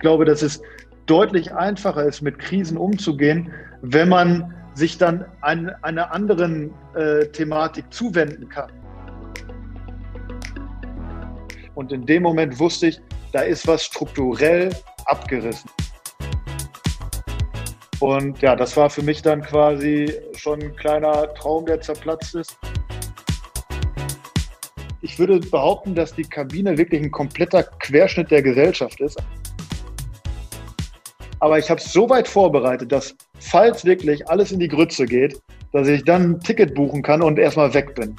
glaube, dass es deutlich einfacher ist, mit Krisen umzugehen, wenn man sich dann an, einer anderen äh, Thematik zuwenden kann. Und in dem Moment wusste ich, da ist was strukturell abgerissen. Und ja, das war für mich dann quasi schon ein kleiner Traum, der zerplatzt ist. Ich würde behaupten, dass die Kabine wirklich ein kompletter Querschnitt der Gesellschaft ist. Aber ich habe es so weit vorbereitet, dass falls wirklich alles in die Grütze geht, dass ich dann ein Ticket buchen kann und erstmal weg bin.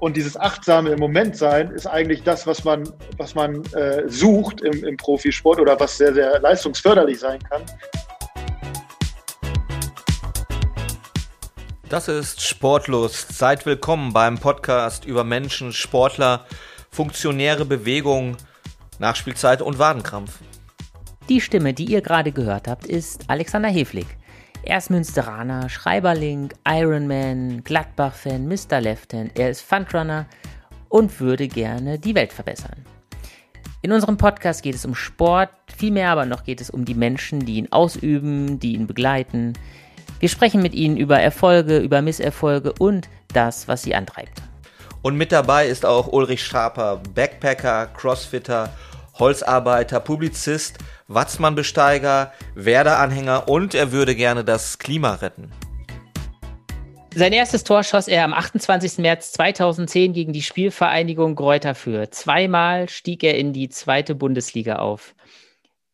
Und dieses achtsame im Moment sein ist eigentlich das, was man, was man äh, sucht im, im Profisport oder was sehr, sehr leistungsförderlich sein kann. Das ist Sportlust. Seid willkommen beim Podcast über Menschen, Sportler, funktionäre Bewegung, Nachspielzeit und Wadenkrampf. Die Stimme, die ihr gerade gehört habt, ist Alexander Heflig. Er ist Münsteraner, Schreiberling, Ironman, Gladbach-Fan, Mr. Lefthand. Er ist Fundrunner und würde gerne die Welt verbessern. In unserem Podcast geht es um Sport, vielmehr aber noch geht es um die Menschen, die ihn ausüben, die ihn begleiten. Wir sprechen mit ihnen über Erfolge, über Misserfolge und das, was sie antreibt. Und mit dabei ist auch Ulrich Schaper, Backpacker, Crossfitter, Holzarbeiter, Publizist, Watzmann-Besteiger, Werder-Anhänger und er würde gerne das Klima retten. Sein erstes Tor schoss er am 28. März 2010 gegen die Spielvereinigung Greuther für. Zweimal stieg er in die zweite Bundesliga auf.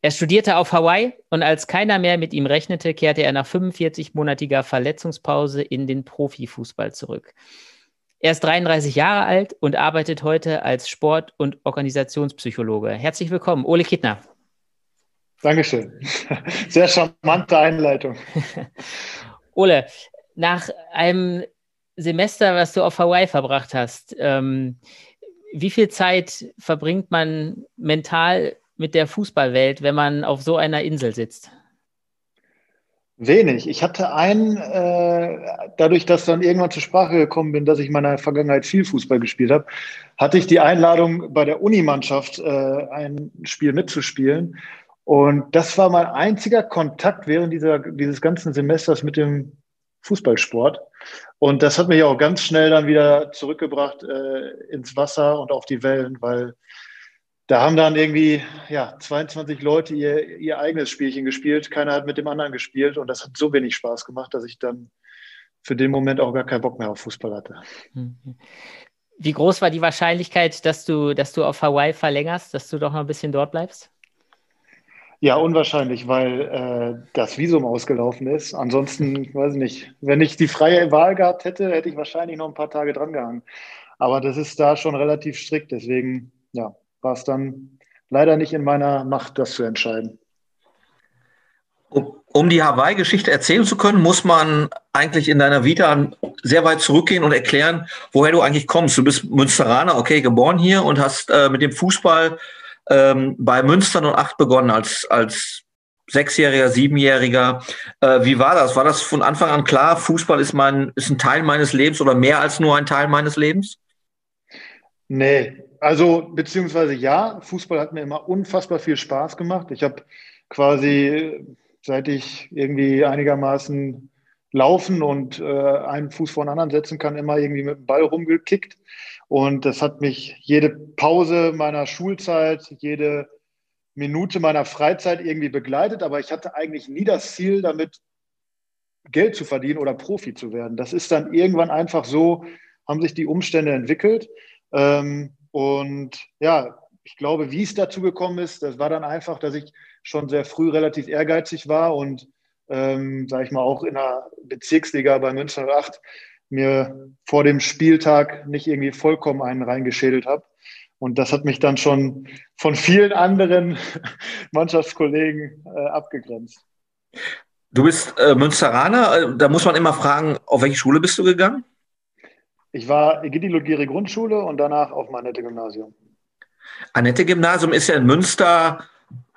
Er studierte auf Hawaii und als keiner mehr mit ihm rechnete, kehrte er nach 45-monatiger Verletzungspause in den Profifußball zurück. Er ist 33 Jahre alt und arbeitet heute als Sport- und Organisationspsychologe. Herzlich willkommen, Ole Kittner. Dankeschön. Sehr charmante Einleitung. Ole, nach einem Semester, was du auf Hawaii verbracht hast, ähm, wie viel Zeit verbringt man mental mit der Fußballwelt, wenn man auf so einer Insel sitzt? Wenig. Ich hatte einen, äh, dadurch, dass dann irgendwann zur Sprache gekommen bin, dass ich in meiner Vergangenheit viel Fußball gespielt habe, hatte ich die Einladung, bei der Unimannschaft äh, ein Spiel mitzuspielen. Und das war mein einziger Kontakt während dieser, dieses ganzen Semesters mit dem Fußballsport. Und das hat mich auch ganz schnell dann wieder zurückgebracht äh, ins Wasser und auf die Wellen, weil da haben dann irgendwie ja, 22 Leute ihr, ihr eigenes Spielchen gespielt. Keiner hat mit dem anderen gespielt und das hat so wenig Spaß gemacht, dass ich dann für den Moment auch gar keinen Bock mehr auf Fußball hatte. Mhm. Wie groß war die Wahrscheinlichkeit, dass du, dass du auf Hawaii verlängerst, dass du doch noch ein bisschen dort bleibst? Ja, unwahrscheinlich, weil äh, das Visum ausgelaufen ist. Ansonsten, weiß ich nicht, wenn ich die freie Wahl gehabt hätte, hätte ich wahrscheinlich noch ein paar Tage drangehangen. Aber das ist da schon relativ strikt. Deswegen, ja, war es dann leider nicht in meiner Macht, das zu entscheiden. Um, die Hawaii-Geschichte erzählen zu können, muss man eigentlich in deiner Vita sehr weit zurückgehen und erklären, woher du eigentlich kommst. Du bist Münsteraner, okay, geboren hier und hast äh, mit dem Fußball ähm, bei Münster 08 begonnen als, als Sechsjähriger, Siebenjähriger. Äh, wie war das? War das von Anfang an klar, Fußball ist, mein, ist ein Teil meines Lebens oder mehr als nur ein Teil meines Lebens? Nee, also beziehungsweise ja, Fußball hat mir immer unfassbar viel Spaß gemacht. Ich habe quasi, seit ich irgendwie einigermaßen laufen und äh, einen Fuß vor den anderen setzen kann, immer irgendwie mit dem Ball rumgekickt. Und das hat mich jede Pause meiner Schulzeit, jede Minute meiner Freizeit irgendwie begleitet. Aber ich hatte eigentlich nie das Ziel, damit Geld zu verdienen oder Profi zu werden. Das ist dann irgendwann einfach so, haben sich die Umstände entwickelt. Ähm, und ja, ich glaube, wie es dazu gekommen ist, das war dann einfach, dass ich schon sehr früh relativ ehrgeizig war und, ähm, sage ich mal, auch in der Bezirksliga bei München 8 mir vor dem Spieltag nicht irgendwie vollkommen einen reingeschädelt habe. Und das hat mich dann schon von vielen anderen Mannschaftskollegen äh, abgegrenzt. Du bist äh, Münsteraner, da muss man immer fragen, auf welche Schule bist du gegangen? Ich war Egidi Grundschule und danach auf dem Annette-Gymnasium. Annette-Gymnasium ist ja in Münster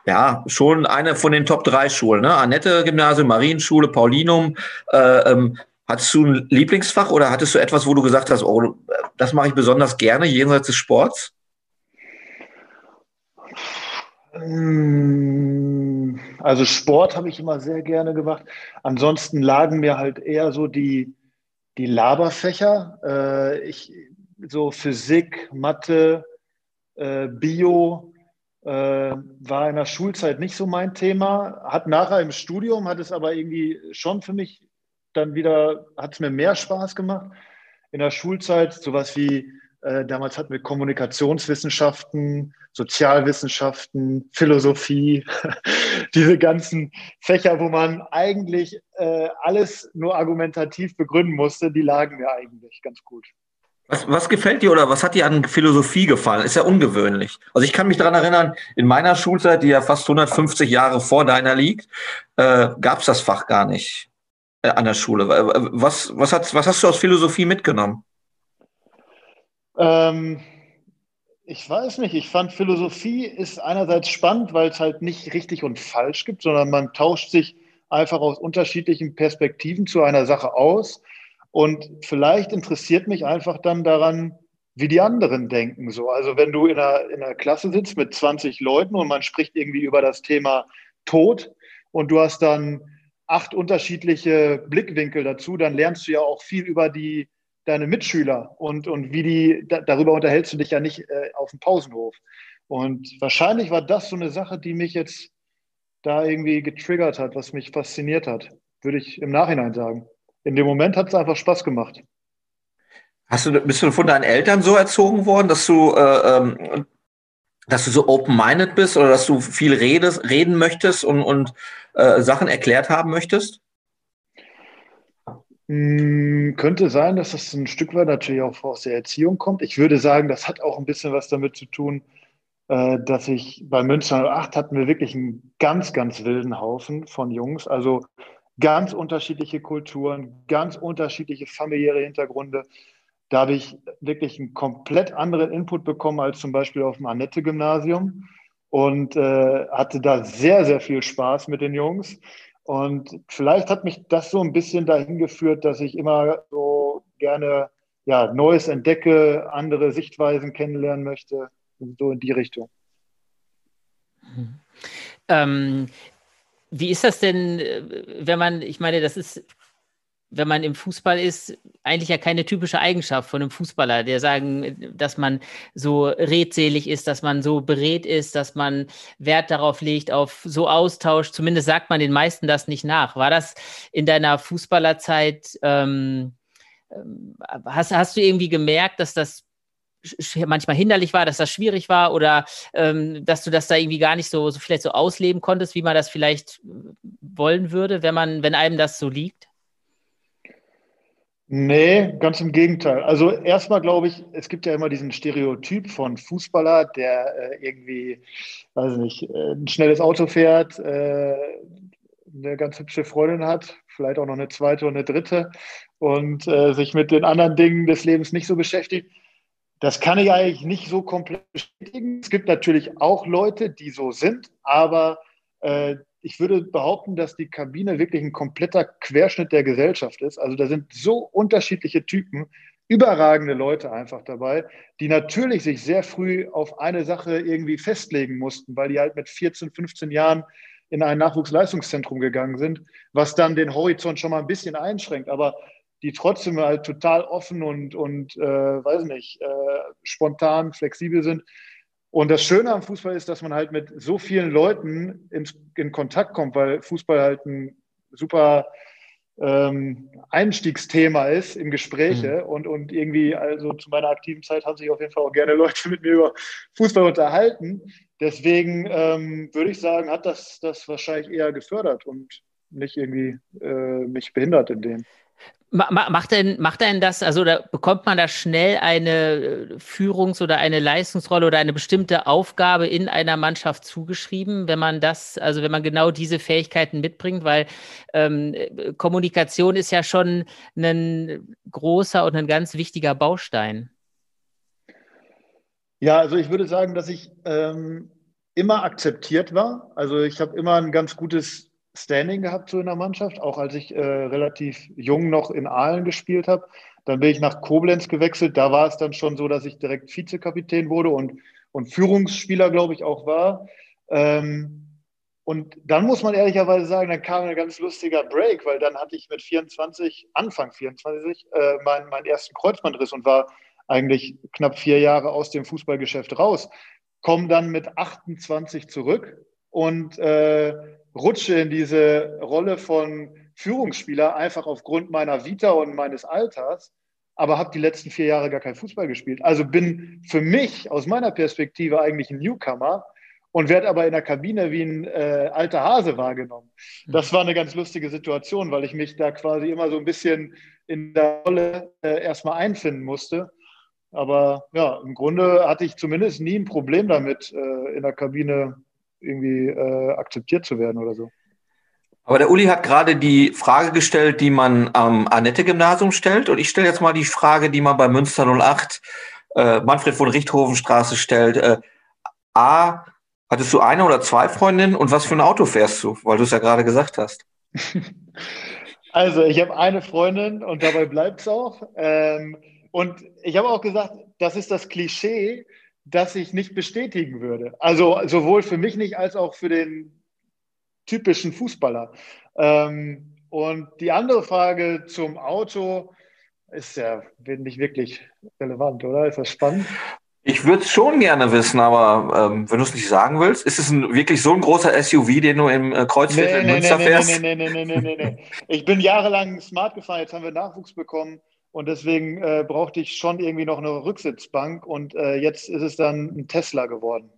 ja schon eine von den Top 3 Schulen. Ne? Annette-Gymnasium, Marienschule, Paulinum. Äh, ähm, hattest du ein Lieblingsfach oder hattest du etwas, wo du gesagt hast, oh, das mache ich besonders gerne jenseits des Sports? Mm, also Sport habe ich immer sehr gerne gemacht. Ansonsten lagen mir halt eher so die, die Laberfächer. Äh, ich, so Physik, Mathe, äh, Bio äh, war in der Schulzeit nicht so mein Thema. Hat nachher im Studium, hat es aber irgendwie schon für mich dann wieder, hat es mir mehr Spaß gemacht. In der Schulzeit sowas wie damals hatten wir Kommunikationswissenschaften, Sozialwissenschaften, Philosophie, diese ganzen Fächer, wo man eigentlich äh, alles nur argumentativ begründen musste, die lagen mir eigentlich ganz gut. Was, was, gefällt dir oder was hat dir an Philosophie gefallen? Ist ja ungewöhnlich. Also ich kann mich daran erinnern, in meiner Schulzeit, die ja fast 150 Jahre vor deiner liegt, äh, gab es das Fach gar nicht äh, an der Schule. Was, was, hat, was hast du aus Philosophie mitgenommen? Ähm, ich weiß nicht. Ich fand Philosophie ist einerseits spannend, weil es halt nicht richtig und falsch gibt, sondern man tauscht sich einfach aus unterschiedlichen Perspektiven zu einer Sache aus. Und vielleicht interessiert mich einfach dann daran, wie die anderen denken. So, also wenn du in einer, in einer Klasse sitzt mit 20 Leuten und man spricht irgendwie über das Thema Tod und du hast dann acht unterschiedliche Blickwinkel dazu, dann lernst du ja auch viel über die deine Mitschüler und, und wie die, da, darüber unterhältst du dich ja nicht äh, auf dem Pausenhof. Und wahrscheinlich war das so eine Sache, die mich jetzt da irgendwie getriggert hat, was mich fasziniert hat, würde ich im Nachhinein sagen. In dem Moment hat es einfach Spaß gemacht. Hast du, bist du von deinen Eltern so erzogen worden, dass du, äh, ähm, dass du so open-minded bist oder dass du viel redest, reden möchtest und, und äh, Sachen erklärt haben möchtest? Hm, könnte sein, dass das ein Stück weit natürlich auch aus der Erziehung kommt. Ich würde sagen, das hat auch ein bisschen was damit zu tun, äh, dass ich bei Münster 08 hatten wir wirklich einen ganz, ganz wilden Haufen von Jungs. Also ganz unterschiedliche Kulturen, ganz unterschiedliche familiäre Hintergründe. Da habe ich wirklich einen komplett anderen Input bekommen als zum Beispiel auf dem Annette-Gymnasium und äh, hatte da sehr, sehr viel Spaß mit den Jungs. Und vielleicht hat mich das so ein bisschen dahin geführt, dass ich immer so gerne ja, Neues entdecke, andere Sichtweisen kennenlernen möchte, so in die Richtung. Ähm, wie ist das denn, äh, wenn man, ich meine, das ist wenn man im Fußball ist, eigentlich ja keine typische Eigenschaft von einem Fußballer, der sagen, dass man so redselig ist, dass man so beredt ist, dass man Wert darauf legt, auf so Austausch. Zumindest sagt man den meisten das nicht nach. War das in deiner Fußballerzeit, ähm, ähm hast, hast du irgendwie gemerkt, dass das manchmal hinderlich war, dass das schwierig war oder ähm, dass du das da irgendwie gar nicht so, so vielleicht so ausleben konntest, wie man das vielleicht wollen würde, wenn man, wenn einem das so liegt? Nee, ganz im Gegenteil. Also erstmal glaube ich, es gibt ja immer diesen Stereotyp von Fußballer, der äh, irgendwie, weiß nicht, äh, ein schnelles Auto fährt, äh, eine ganz hübsche Freundin hat, vielleicht auch noch eine zweite und eine dritte und äh, sich mit den anderen Dingen des Lebens nicht so beschäftigt. Das kann ich eigentlich nicht so komplett bestätigen. Es gibt natürlich auch Leute, die so sind, aber äh, ich würde behaupten, dass die Kabine wirklich ein kompletter Querschnitt der Gesellschaft ist. Also da sind so unterschiedliche Typen, überragende Leute einfach dabei, die natürlich sich sehr früh auf eine Sache irgendwie festlegen mussten, weil die halt mit 14, 15 Jahren in ein Nachwuchsleistungszentrum gegangen sind, was dann den Horizont schon mal ein bisschen einschränkt, aber die trotzdem halt total offen und, und äh, weiß nicht, äh, spontan, flexibel sind und das Schöne am Fußball ist, dass man halt mit so vielen Leuten in, in Kontakt kommt, weil Fußball halt ein super ähm, Einstiegsthema ist im Gespräche mhm. und, und irgendwie, also zu meiner aktiven Zeit haben sich auf jeden Fall auch gerne Leute mit mir über Fußball unterhalten. Deswegen ähm, würde ich sagen, hat das das wahrscheinlich eher gefördert und nicht irgendwie äh, mich behindert in dem. Macht denn, macht denn das, also da bekommt man da schnell eine äh, Führungs- oder eine Leistungsrolle oder eine bestimmte Aufgabe in einer Mannschaft zugeschrieben, wenn man das, also wenn man genau diese Fähigkeiten mitbringt, weil ähm, Kommunikation ist ja schon ein großer und ein ganz wichtiger Baustein. Ja, also ich würde sagen, dass ich ähm, immer akzeptiert war. Also ich habe immer ein ganz gutes Standing gehabt so in der Mannschaft, auch als ich äh, relativ jung noch in Aalen gespielt habe. Dann bin ich nach Koblenz gewechselt. Da war es dann schon so, dass ich direkt Vizekapitän wurde und, und Führungsspieler, glaube ich, auch war. Ähm, und dann muss man ehrlicherweise sagen, dann kam ein ganz lustiger Break, weil dann hatte ich mit 24, Anfang 24, äh, meinen, meinen ersten Kreuzbandriss und war eigentlich knapp vier Jahre aus dem Fußballgeschäft raus. Komme dann mit 28 zurück und äh, rutsche in diese Rolle von Führungsspieler einfach aufgrund meiner Vita und meines Alters, aber habe die letzten vier Jahre gar kein Fußball gespielt. Also bin für mich aus meiner Perspektive eigentlich ein Newcomer und werde aber in der Kabine wie ein äh, alter Hase wahrgenommen. Das war eine ganz lustige Situation, weil ich mich da quasi immer so ein bisschen in der Rolle äh, erstmal einfinden musste. Aber ja, im Grunde hatte ich zumindest nie ein Problem damit, äh, in der Kabine irgendwie äh, akzeptiert zu werden oder so. Aber der Uli hat gerade die Frage gestellt, die man am Annette-Gymnasium stellt. Und ich stelle jetzt mal die Frage, die man bei Münster 08 äh, Manfred von Richthofen stellt. Äh, A, Hattest du eine oder zwei Freundinnen und was für ein Auto fährst du, weil du es ja gerade gesagt hast? Also, ich habe eine Freundin und dabei bleibt es auch. Ähm, und ich habe auch gesagt, das ist das Klischee, das ich nicht bestätigen würde. Also sowohl für mich nicht als auch für den typischen Fußballer. Ähm, und die andere Frage zum Auto ist ja nicht wirklich relevant, oder? Ist das spannend? Ich würde es schon gerne wissen, aber ähm, wenn du es nicht sagen willst, ist es ein, wirklich so ein großer SUV, den du im äh, Kreuzviertel nee, in nee, Münster nee, fährst? Nee, nee, nee, nee, nee, nee, nee. Ich bin jahrelang smart gefahren, jetzt haben wir Nachwuchs bekommen und deswegen äh, brauchte ich schon irgendwie noch eine Rücksitzbank und äh, jetzt ist es dann ein Tesla geworden.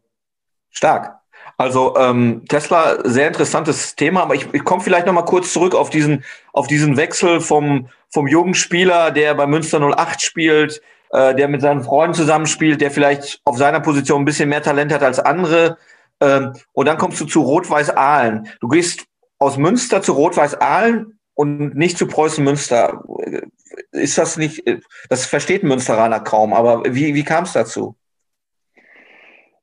Stark. Also ähm, Tesla, sehr interessantes Thema, aber ich, ich komme vielleicht noch mal kurz zurück auf diesen, auf diesen Wechsel vom, vom jungen Spieler, der bei Münster 08 spielt, äh, der mit seinen Freunden zusammenspielt, der vielleicht auf seiner Position ein bisschen mehr Talent hat als andere. Ähm, und dann kommst du zu Rot-Weiß Aalen. Du gehst aus Münster zu Rot-Weiß Aalen und nicht zu Preußen Münster. Ist das nicht, das versteht ein Münsteraner kaum, aber wie, wie kam es dazu?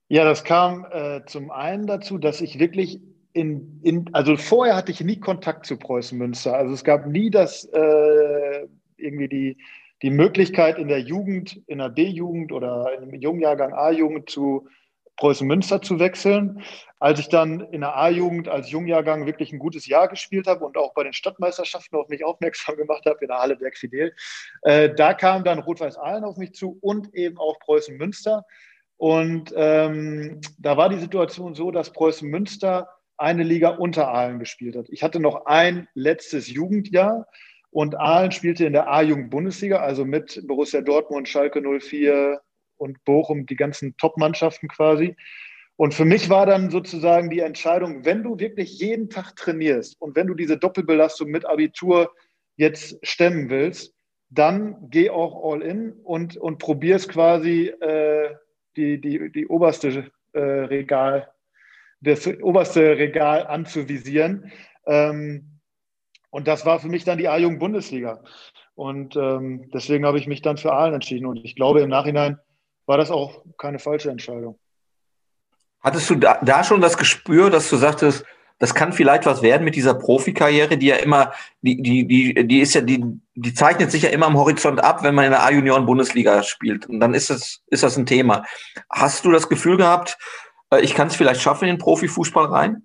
Ja, das kam äh, zum einen dazu, dass ich wirklich in, in, also vorher hatte ich nie Kontakt zu Preußen Münster. Also es gab nie das äh, irgendwie die, die Möglichkeit in der Jugend, in der B-Jugend oder im Jungjahrgang A-Jugend zu Preußen Münster zu wechseln. Als ich dann in der A-Jugend als Jungjahrgang wirklich ein gutes Jahr gespielt habe und auch bei den Stadtmeisterschaften auf mich aufmerksam gemacht habe, in der Halle Berg Fidel, äh, da kam dann Rot-Weiß Aalen auf mich zu und eben auch Preußen Münster. Und ähm, da war die Situation so, dass Preußen Münster eine Liga unter Aalen gespielt hat. Ich hatte noch ein letztes Jugendjahr und Aalen spielte in der A-Jugend-Bundesliga, also mit Borussia Dortmund, Schalke 04 und Bochum, die ganzen Top-Mannschaften quasi. Und für mich war dann sozusagen die Entscheidung, wenn du wirklich jeden Tag trainierst und wenn du diese Doppelbelastung mit Abitur jetzt stemmen willst, dann geh auch all in und, und probier es quasi äh, die, die, die oberste äh, Regal, das oberste Regal anzuvisieren. Ähm, und das war für mich dann die A-Jugend-Bundesliga. Und ähm, deswegen habe ich mich dann für Aalen entschieden. Und ich glaube, im Nachhinein war das auch keine falsche Entscheidung. Hattest du da, da schon das Gespür, dass du sagtest, das kann vielleicht was werden mit dieser Profikarriere, die ja immer, die, die, die, die ist ja, die, die zeichnet sich ja immer am Horizont ab, wenn man in der A-Junioren-Bundesliga spielt. Und dann ist das, ist das ein Thema. Hast du das Gefühl gehabt, äh, ich kann es vielleicht schaffen in den Profifußball rein?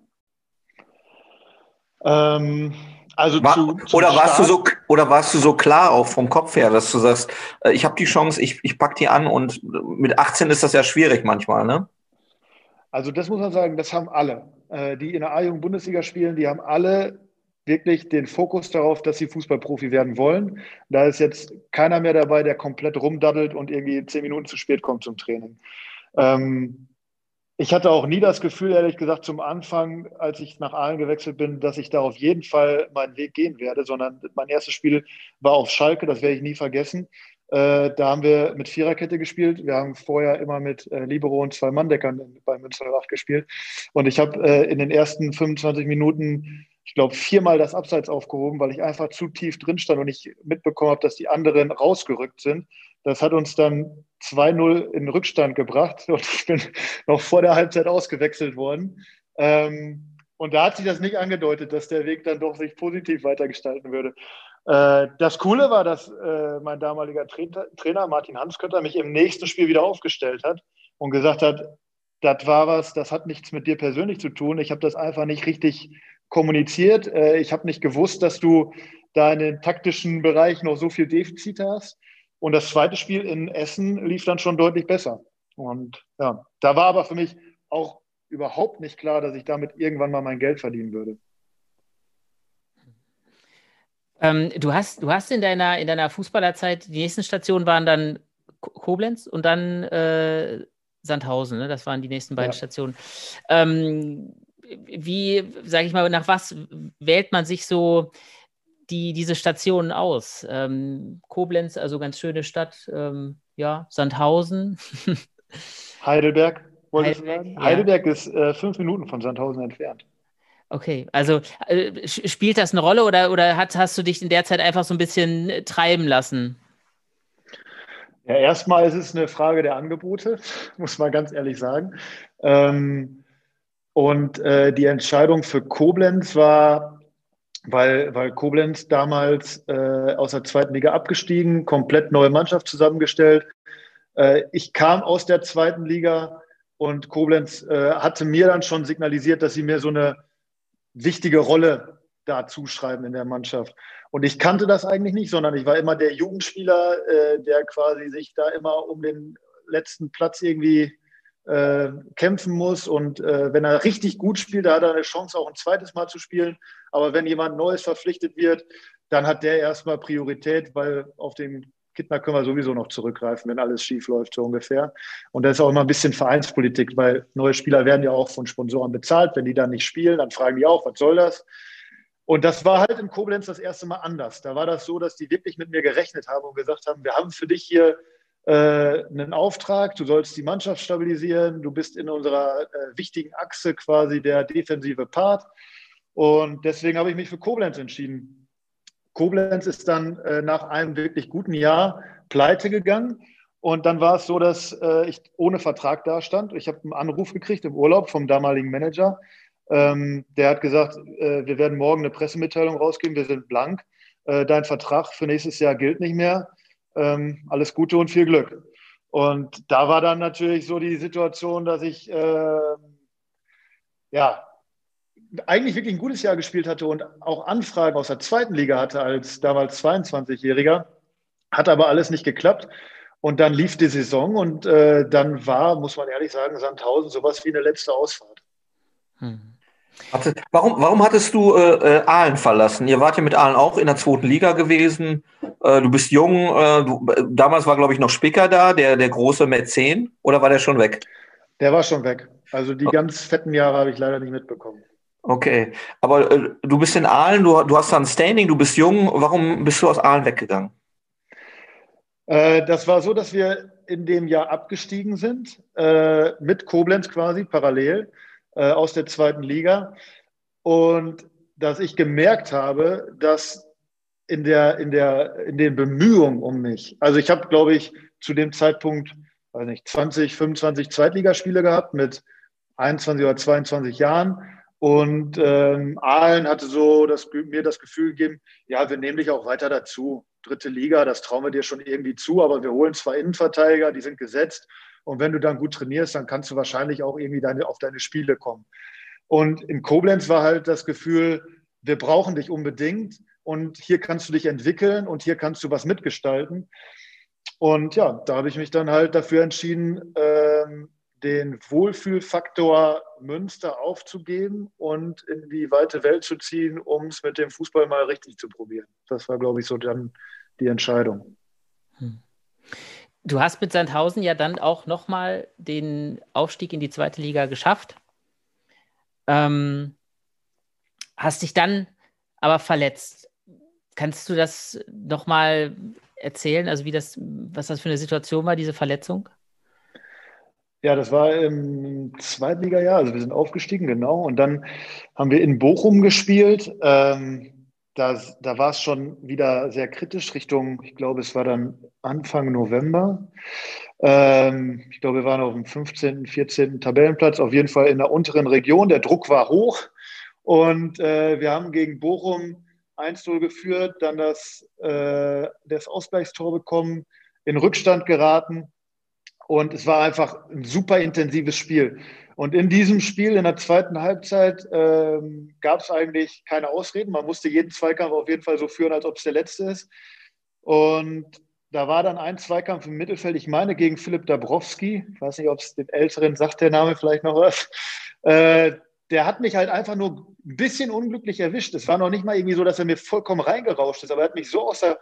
Ähm, also War, zu, oder warst Start, du so oder warst du so klar auch vom Kopf her, dass du sagst, äh, ich habe die Chance, ich, ich pack die an und mit 18 ist das ja schwierig manchmal, ne? Also das muss man sagen, das haben alle, äh, die in der A-Jugend-Bundesliga spielen, die haben alle wirklich den Fokus darauf, dass sie Fußballprofi werden wollen. Da ist jetzt keiner mehr dabei, der komplett rumdaddelt und irgendwie zehn Minuten zu spät kommt zum Training. Ähm, ich hatte auch nie das Gefühl, ehrlich gesagt, zum Anfang, als ich nach Aalen gewechselt bin, dass ich da auf jeden Fall meinen Weg gehen werde, sondern mein erstes Spiel war auf Schalke, das werde ich nie vergessen. Äh, da haben wir mit Viererkette gespielt. Wir haben vorher immer mit äh, Libero und zwei Manndeckern bei Münster gespielt. Und ich habe äh, in den ersten 25 Minuten, ich glaube, viermal das Abseits aufgehoben, weil ich einfach zu tief drin stand und ich mitbekommen habe, dass die anderen rausgerückt sind. Das hat uns dann 2-0 in Rückstand gebracht und ich bin noch vor der Halbzeit ausgewechselt worden. Ähm, und da hat sich das nicht angedeutet, dass der Weg dann doch sich positiv weitergestalten würde. Äh, das Coole war, dass äh, mein damaliger Trainer, Martin Hanskötter mich im nächsten Spiel wieder aufgestellt hat und gesagt hat, das war was, das hat nichts mit dir persönlich zu tun. Ich habe das einfach nicht richtig kommuniziert. Äh, ich habe nicht gewusst, dass du da in den taktischen Bereich noch so viel Defizite hast. Und das zweite Spiel in Essen lief dann schon deutlich besser. Und ja, da war aber für mich auch überhaupt nicht klar, dass ich damit irgendwann mal mein Geld verdienen würde. Ähm, du, hast, du hast in deiner, in deiner Fußballerzeit, die nächsten Stationen waren dann Koblenz und dann äh, Sandhausen, ne? das waren die nächsten beiden ja. Stationen. Ähm, wie, sage ich mal, nach was wählt man sich so die, diese Stationen aus? Ähm, Koblenz, also ganz schöne Stadt, ähm, ja, Sandhausen. Heidelberg, Heidelberg? Ja. Heidelberg ist äh, fünf Minuten von Sandhausen entfernt. Okay, also äh, spielt das eine Rolle oder, oder hat, hast du dich in der Zeit einfach so ein bisschen treiben lassen? Ja, erstmal ist es eine Frage der Angebote, muss man ganz ehrlich sagen. Ähm, und äh, die Entscheidung für Koblenz war, weil, weil Koblenz damals äh, aus der zweiten Liga abgestiegen, komplett neue Mannschaft zusammengestellt. Äh, ich kam aus der zweiten Liga und Koblenz äh, hatte mir dann schon signalisiert, dass sie mir so eine wichtige Rolle da zuschreiben in der Mannschaft. Und ich kannte das eigentlich nicht, sondern ich war immer der Jugendspieler, äh, der quasi sich da immer um den letzten Platz irgendwie äh, kämpfen muss. Und äh, wenn er richtig gut spielt, da hat er eine Chance, auch ein zweites Mal zu spielen. Aber wenn jemand Neues verpflichtet wird, dann hat der erstmal Priorität, weil auf den Kittner können wir sowieso noch zurückgreifen, wenn alles schief läuft, so ungefähr. Und das ist auch immer ein bisschen Vereinspolitik, weil neue Spieler werden ja auch von Sponsoren bezahlt. Wenn die dann nicht spielen, dann fragen die auch, was soll das? Und das war halt in Koblenz das erste Mal anders. Da war das so, dass die wirklich mit mir gerechnet haben und gesagt haben, wir haben für dich hier einen Auftrag, du sollst die Mannschaft stabilisieren, du bist in unserer äh, wichtigen Achse quasi der defensive Part. Und deswegen habe ich mich für Koblenz entschieden. Koblenz ist dann äh, nach einem wirklich guten Jahr pleite gegangen. Und dann war es so, dass äh, ich ohne Vertrag da stand. Ich habe einen Anruf gekriegt im Urlaub vom damaligen Manager ähm, der hat gesagt, äh, wir werden morgen eine Pressemitteilung rausgeben, wir sind blank. Äh, dein Vertrag für nächstes Jahr gilt nicht mehr. Ähm, alles Gute und viel Glück. Und da war dann natürlich so die Situation, dass ich äh, ja eigentlich wirklich ein gutes Jahr gespielt hatte und auch Anfragen aus der zweiten Liga hatte als damals 22-Jähriger. Hat aber alles nicht geklappt. Und dann lief die Saison und äh, dann war, muss man ehrlich sagen, Sandhausen sowas wie eine letzte Ausfahrt. Hm. Warum, warum hattest du äh, äh, Aalen verlassen? Ihr wart ja mit Aalen auch in der zweiten Liga gewesen. Äh, du bist jung. Äh, du, damals war, glaube ich, noch Spicker da, der, der große Mäzen. Oder war der schon weg? Der war schon weg. Also die okay. ganz fetten Jahre habe ich leider nicht mitbekommen. Okay. Aber äh, du bist in Aalen, du, du hast da ein Standing, du bist jung. Warum bist du aus Aalen weggegangen? Äh, das war so, dass wir in dem Jahr abgestiegen sind, mit Koblenz quasi parallel äh, aus der zweiten Liga. Und dass ich gemerkt habe, dass in, der, in, der, in den Bemühungen um mich, also ich habe, glaube ich, zu dem Zeitpunkt, weiß nicht, 20, 25 Zweitligaspiele gehabt mit 21 oder 22 Jahren. Und ähm, Aalen hatte so das, mir das Gefühl gegeben, ja, wir nehmen dich auch weiter dazu. Dritte Liga, das trauen wir dir schon irgendwie zu, aber wir holen zwei Innenverteidiger, die sind gesetzt. Und wenn du dann gut trainierst, dann kannst du wahrscheinlich auch irgendwie deine, auf deine Spiele kommen. Und in Koblenz war halt das Gefühl, wir brauchen dich unbedingt und hier kannst du dich entwickeln und hier kannst du was mitgestalten. Und ja, da habe ich mich dann halt dafür entschieden, ähm, den Wohlfühlfaktor Münster aufzugeben und in die weite Welt zu ziehen, um es mit dem Fußball mal richtig zu probieren. Das war, glaube ich, so dann die Entscheidung. Hm. Du hast mit Sandhausen ja dann auch nochmal den Aufstieg in die zweite Liga geschafft. Ähm, hast dich dann aber verletzt. Kannst du das nochmal erzählen? Also wie das, was das für eine Situation war, diese Verletzung? Ja, das war im Zweitliga-Jahr. Also wir sind aufgestiegen, genau. Und dann haben wir in Bochum gespielt. Ähm, da, da war es schon wieder sehr kritisch Richtung, ich glaube, es war dann Anfang November. Ähm, ich glaube, wir waren auf dem 15., 14. Tabellenplatz, auf jeden Fall in der unteren Region. Der Druck war hoch und äh, wir haben gegen Bochum 1-0 geführt, dann das, äh, das Ausgleichstor bekommen, in Rückstand geraten Und es war einfach ein super intensives Spiel. Und in diesem Spiel, in der zweiten Halbzeit, ähm, gab es eigentlich keine Ausreden. Man musste jeden Zweikampf auf jeden Fall so führen, als ob es der letzte ist. Und da war dann ein Zweikampf im Mittelfeld, ich meine gegen Philipp Dabrowski. Ich weiß nicht, ob es den Älteren sagt, der Name vielleicht noch was. Äh, der hat mich halt einfach nur ein bisschen unglücklich erwischt. Es war noch nicht mal irgendwie so, dass er mir vollkommen reingerauscht ist, aber er hat mich so aus der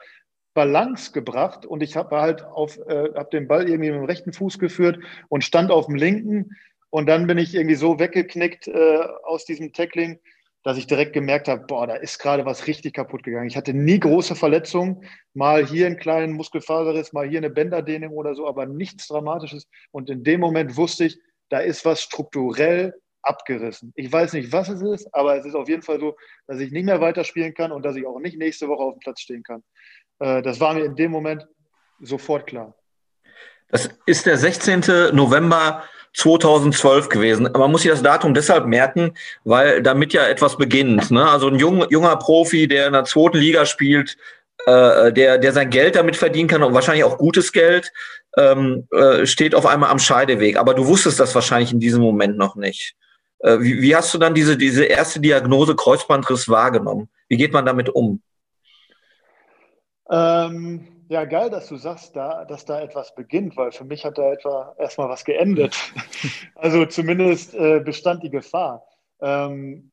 Balance gebracht und ich habe halt auf, äh, habe den Ball irgendwie mit dem rechten Fuß geführt und stand auf dem linken und dann bin ich irgendwie so weggeknickt äh, aus diesem Tackling, dass ich direkt gemerkt habe, boah, da ist gerade was richtig kaputt gegangen. Ich hatte nie große Verletzungen, mal hier einen kleinen Muskelfaserriss, mal hier eine Bänderdehnung oder so, aber nichts Dramatisches. Und in dem Moment wusste ich, da ist was strukturell abgerissen. Ich weiß nicht, was es ist, aber es ist auf jeden Fall so, dass ich nicht mehr weiterspielen kann und dass ich auch nicht nächste Woche auf dem Platz stehen kann. Äh, das war mir in dem Moment sofort klar. Das ist der 16. November 2012 gewesen. Man muss sich das Datum deshalb merken, weil damit ja etwas beginnt. Ne? Also ein jung, junger Profi, der in der zweiten Liga spielt, äh, der, der sein Geld damit verdienen kann und wahrscheinlich auch gutes Geld, ähm, äh, steht auf einmal am Scheideweg. Aber du wusstest das wahrscheinlich in diesem Moment noch nicht. Äh, wie, wie hast du dann diese, diese erste Diagnose Kreuzbandriss wahrgenommen? Wie geht man damit um? Ähm, ja, geil, dass du sagst, da, dass da etwas beginnt, weil für mich hat da etwa erstmal was geendet. also zumindest äh, bestand die Gefahr. Ähm,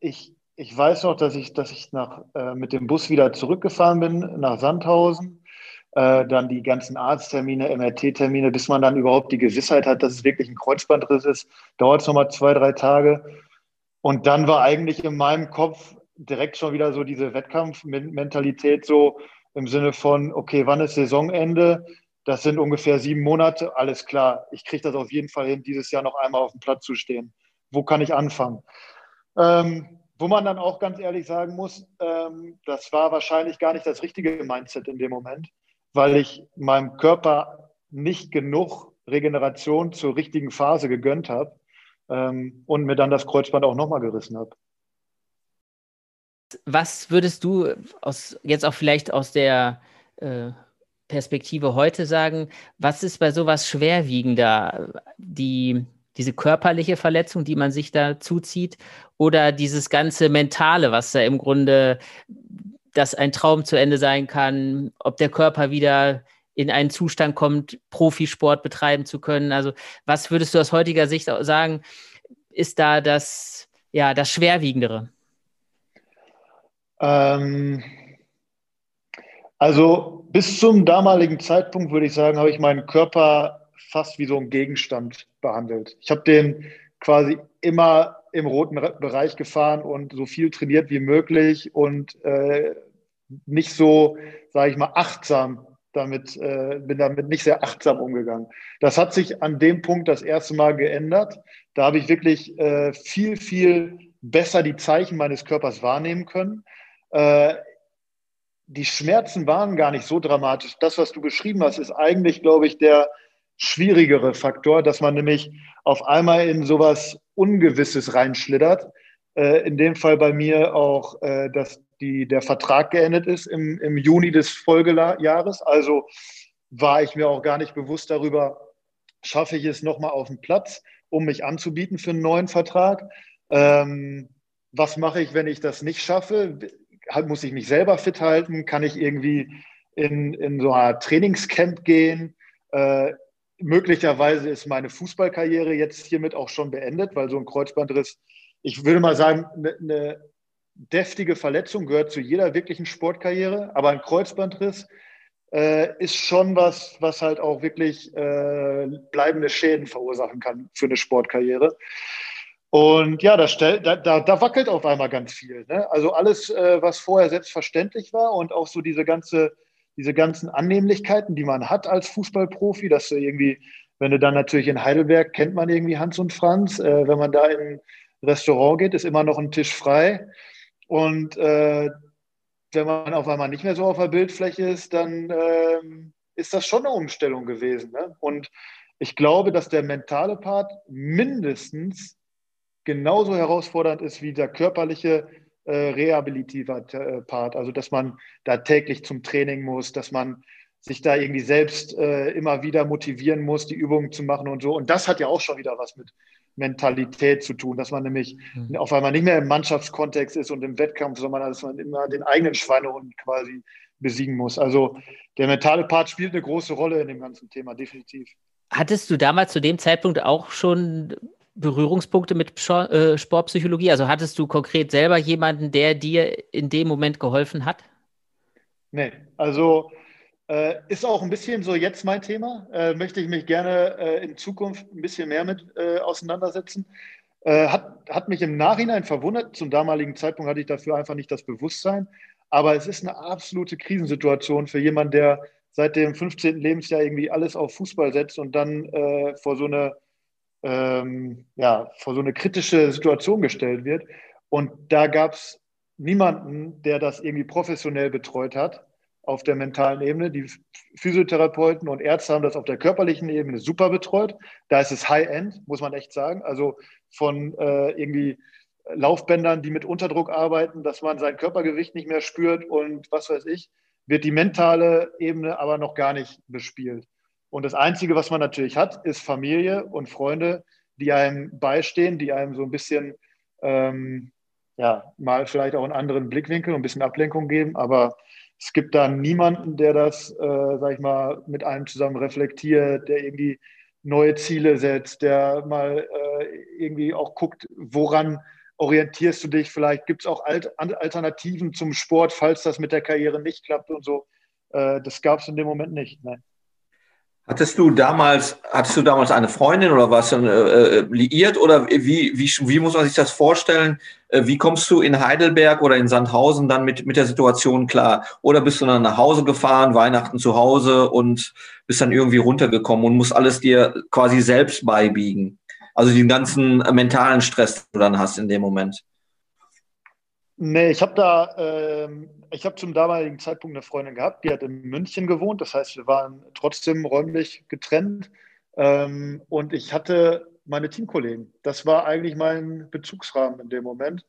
ich, ich weiß noch, dass ich, dass ich nach, äh, mit dem Bus wieder zurückgefahren bin nach Sandhausen. Äh, dann die ganzen Arzttermine, MRT-Termine, bis man dann überhaupt die Gewissheit hat, dass es wirklich ein Kreuzbandriss ist, dauert es nochmal zwei, drei Tage. Und dann war eigentlich in meinem Kopf direkt schon wieder so diese Wettkampfmentalität so, im Sinne von, okay, wann ist Saisonende? Das sind ungefähr sieben Monate. Alles klar, ich kriege das auf jeden Fall hin, dieses Jahr noch einmal auf dem Platz zu stehen. Wo kann ich anfangen? Ähm, wo man dann auch ganz ehrlich sagen muss, ähm, das war wahrscheinlich gar nicht das richtige Mindset in dem Moment, weil ich meinem Körper nicht genug Regeneration zur richtigen Phase gegönnt habe ähm, und mir dann das Kreuzband auch nochmal gerissen habe was würdest du aus, jetzt auch vielleicht aus der äh, Perspektive heute sagen, was ist bei sowas schwerwiegender? Die, diese körperliche Verletzung, die man sich da zuzieht, oder dieses ganze Mentale, was da im Grunde, dass ein Traum zu Ende sein kann, ob der Körper wieder in einen Zustand kommt, Profisport betreiben zu können. Also, was würdest du aus heutiger Sicht sagen, ist da das, ja, das Schwerwiegendere? Ähm, also bis zum damaligen Zeitpunkt würde ich sagen, habe ich meinen Körper fast wie so ein Gegenstand behandelt. Ich habe den quasi immer im roten Bereich gefahren und so viel trainiert wie möglich und äh, nicht so, sage ich mal, achtsam damit, äh, bin damit nicht sehr achtsam umgegangen. Das hat sich an dem Punkt das erste Mal geändert. Da habe ich wirklich äh, viel, viel besser die Zeichen meines Körpers wahrnehmen können. Äh, die Schmerzen waren gar nicht so dramatisch. Das, was du beschrieben hast, ist eigentlich, glaube ich, der schwierigere Faktor, dass man nämlich auf einmal in sowas Ungewisses reinschlittert. Äh, in dem Fall bei mir auch, äh, dass die, der Vertrag geendet ist im, im Juni des Folgejahres. Also war ich mir auch gar nicht bewusst darüber, schaffe ich es nochmal auf den Platz, um mich anzubieten für einen neuen Vertrag. Ähm, was mache ich, wenn ich das nicht schaffe? Muss ich mich selber fit halten? Kann ich irgendwie in, in so ein Trainingscamp gehen? Äh, möglicherweise ist meine Fußballkarriere jetzt hiermit auch schon beendet, weil so ein Kreuzbandriss, ich würde mal sagen, eine, eine deftige Verletzung gehört zu jeder wirklichen Sportkarriere, aber ein Kreuzbandriss äh, ist schon was, was halt auch wirklich äh, bleibende Schäden verursachen kann für eine Sportkarriere. Und ja, da, stell, da, da, da, wackelt auf einmal ganz viel. Ne? Also alles, äh, was vorher selbstverständlich war und auch so diese ganze, diese ganzen Annehmlichkeiten, die man hat als Fußballprofi, dass du irgendwie, wenn du dann natürlich in Heidelberg kennt man irgendwie Hans und Franz, äh, wenn man da in ein Restaurant geht, ist immer noch ein Tisch frei. Und äh, wenn man auf einmal nicht mehr so auf der Bildfläche ist, dann ähm, ist das schon eine Umstellung gewesen. Ne? Und ich glaube, dass der mentale Part mindestens genauso herausfordernd ist wie der körperliche äh, rehabilitiver äh, Part. Also, dass man da täglich zum Training muss, dass man sich da irgendwie selbst äh, immer wieder motivieren muss, die Übungen zu machen und so. Und das hat ja auch schon wieder was mit Mentalität zu tun, dass man nämlich mhm. auf einmal nicht mehr im Mannschaftskontext ist und im Wettkampf, sondern dass man immer den eigenen Schweinehund quasi besiegen muss. Also der mentale Part spielt eine große Rolle in dem ganzen Thema, definitiv. Hattest du damals zu dem Zeitpunkt auch schon Berührungspunkte mit äh, Sportpsychologie? Also hattest du konkret selber jemanden, der dir in dem Moment geholfen hat? Nee, also äh, ist auch ein bisschen so jetzt mein Thema. Äh, möchte ich mich gerne äh, in Zukunft ein bisschen mehr mit äh, auseinandersetzen. Äh, hat, hat mich im Nachhinein verwundert. Zum damaligen Zeitpunkt hatte ich dafür einfach nicht das Bewusstsein. Aber es ist eine absolute Krisensituation für jemanden, der seit dem 15. Lebensjahr irgendwie alles auf Fußball setzt und dann vor so eine ähm, ja, vor so eine kritische Situation gestellt wird. Und da gab es niemanden, der das irgendwie professionell betreut hat auf der mentalen Ebene. Die Physiotherapeuten und Ärzte haben das auf der körperlichen Ebene super betreut. Da ist es High-End, muss man echt sagen. Also von äh, irgendwie Laufbändern, die mit Unterdruck arbeiten, dass man sein Körpergewicht nicht mehr spürt und was weiß ich, wird die mentale Ebene aber noch gar nicht bespielt. Und das Einzige, was man natürlich hat, ist Familie und Freunde, die einem beistehen, die einem so ein bisschen, ähm, ja, mal vielleicht auch einen anderen Blickwinkel und ein bisschen Ablenkung geben. Aber es gibt da niemanden, der das, äh, sag ich mal, mit einem zusammen reflektiert, der irgendwie neue Ziele setzt, der mal äh, irgendwie auch guckt, woran orientierst du dich? Vielleicht gibt es auch Alt Alternativen zum Sport, falls das mit der Karriere nicht klappt und so. Äh, das gab es in dem Moment nicht. Nein. Hattest du damals, hattest du damals eine Freundin oder warst du äh, äh, liiert oder wie, wie, wie muss man sich das vorstellen? Äh, wie kommst du in Heidelberg oder in Sandhausen dann mit, mit der Situation klar? Oder bist du dann nach Hause gefahren, Weihnachten zu Hause und bist dann irgendwie runtergekommen und musst alles dir quasi selbst beibiegen? Also den ganzen mentalen Stress, den du dann hast in dem Moment. Nee, ich habe da, ähm, ich habe zum damaligen Zeitpunkt eine Freundin gehabt, die hat in München gewohnt. Das heißt, wir waren trotzdem räumlich getrennt. Ähm, und ich hatte meine Teamkollegen. Das war eigentlich mein Bezugsrahmen in dem Moment.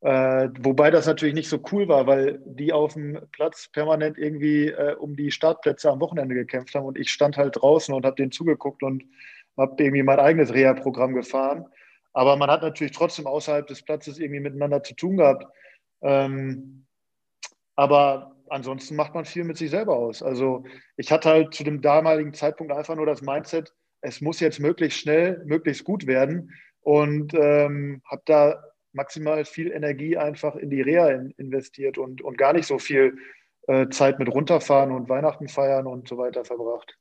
Äh, wobei das natürlich nicht so cool war, weil die auf dem Platz permanent irgendwie äh, um die Startplätze am Wochenende gekämpft haben und ich stand halt draußen und habe denen zugeguckt und habe irgendwie mein eigenes Reha-Programm gefahren. Aber man hat natürlich trotzdem außerhalb des Platzes irgendwie miteinander zu tun gehabt. Ähm, aber ansonsten macht man viel mit sich selber aus. Also ich hatte halt zu dem damaligen Zeitpunkt einfach nur das Mindset, es muss jetzt möglichst schnell, möglichst gut werden und ähm, habe da maximal viel Energie einfach in die Reha in, investiert und, und gar nicht so viel äh, Zeit mit runterfahren und Weihnachten feiern und so weiter verbracht.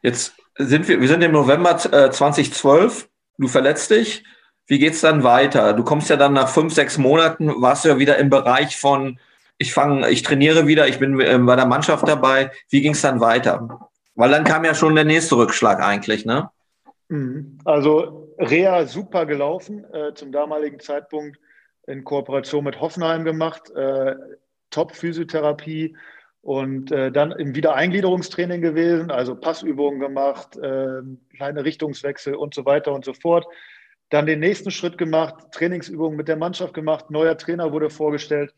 Jetzt sind wir, wir sind im November äh, 2012, du verletzt dich, wie geht es dann weiter? Du kommst ja dann nach fünf, sechs Monaten, warst du ja wieder im Bereich von, ich fange, ich trainiere wieder, ich bin äh, bei der Mannschaft dabei. Wie ging es dann weiter? Weil dann kam ja schon der nächste Rückschlag eigentlich, ne? Mhm. Also Rea super gelaufen, äh, zum damaligen Zeitpunkt in Kooperation mit Hoffenheim gemacht, äh, Top-Physiotherapie und äh, dann im Wiedereingliederungstraining gewesen, also Passübungen gemacht, äh, kleine Richtungswechsel und so weiter und so fort. Dann den nächsten Schritt gemacht, Trainingsübungen mit der Mannschaft gemacht, neuer Trainer wurde vorgestellt.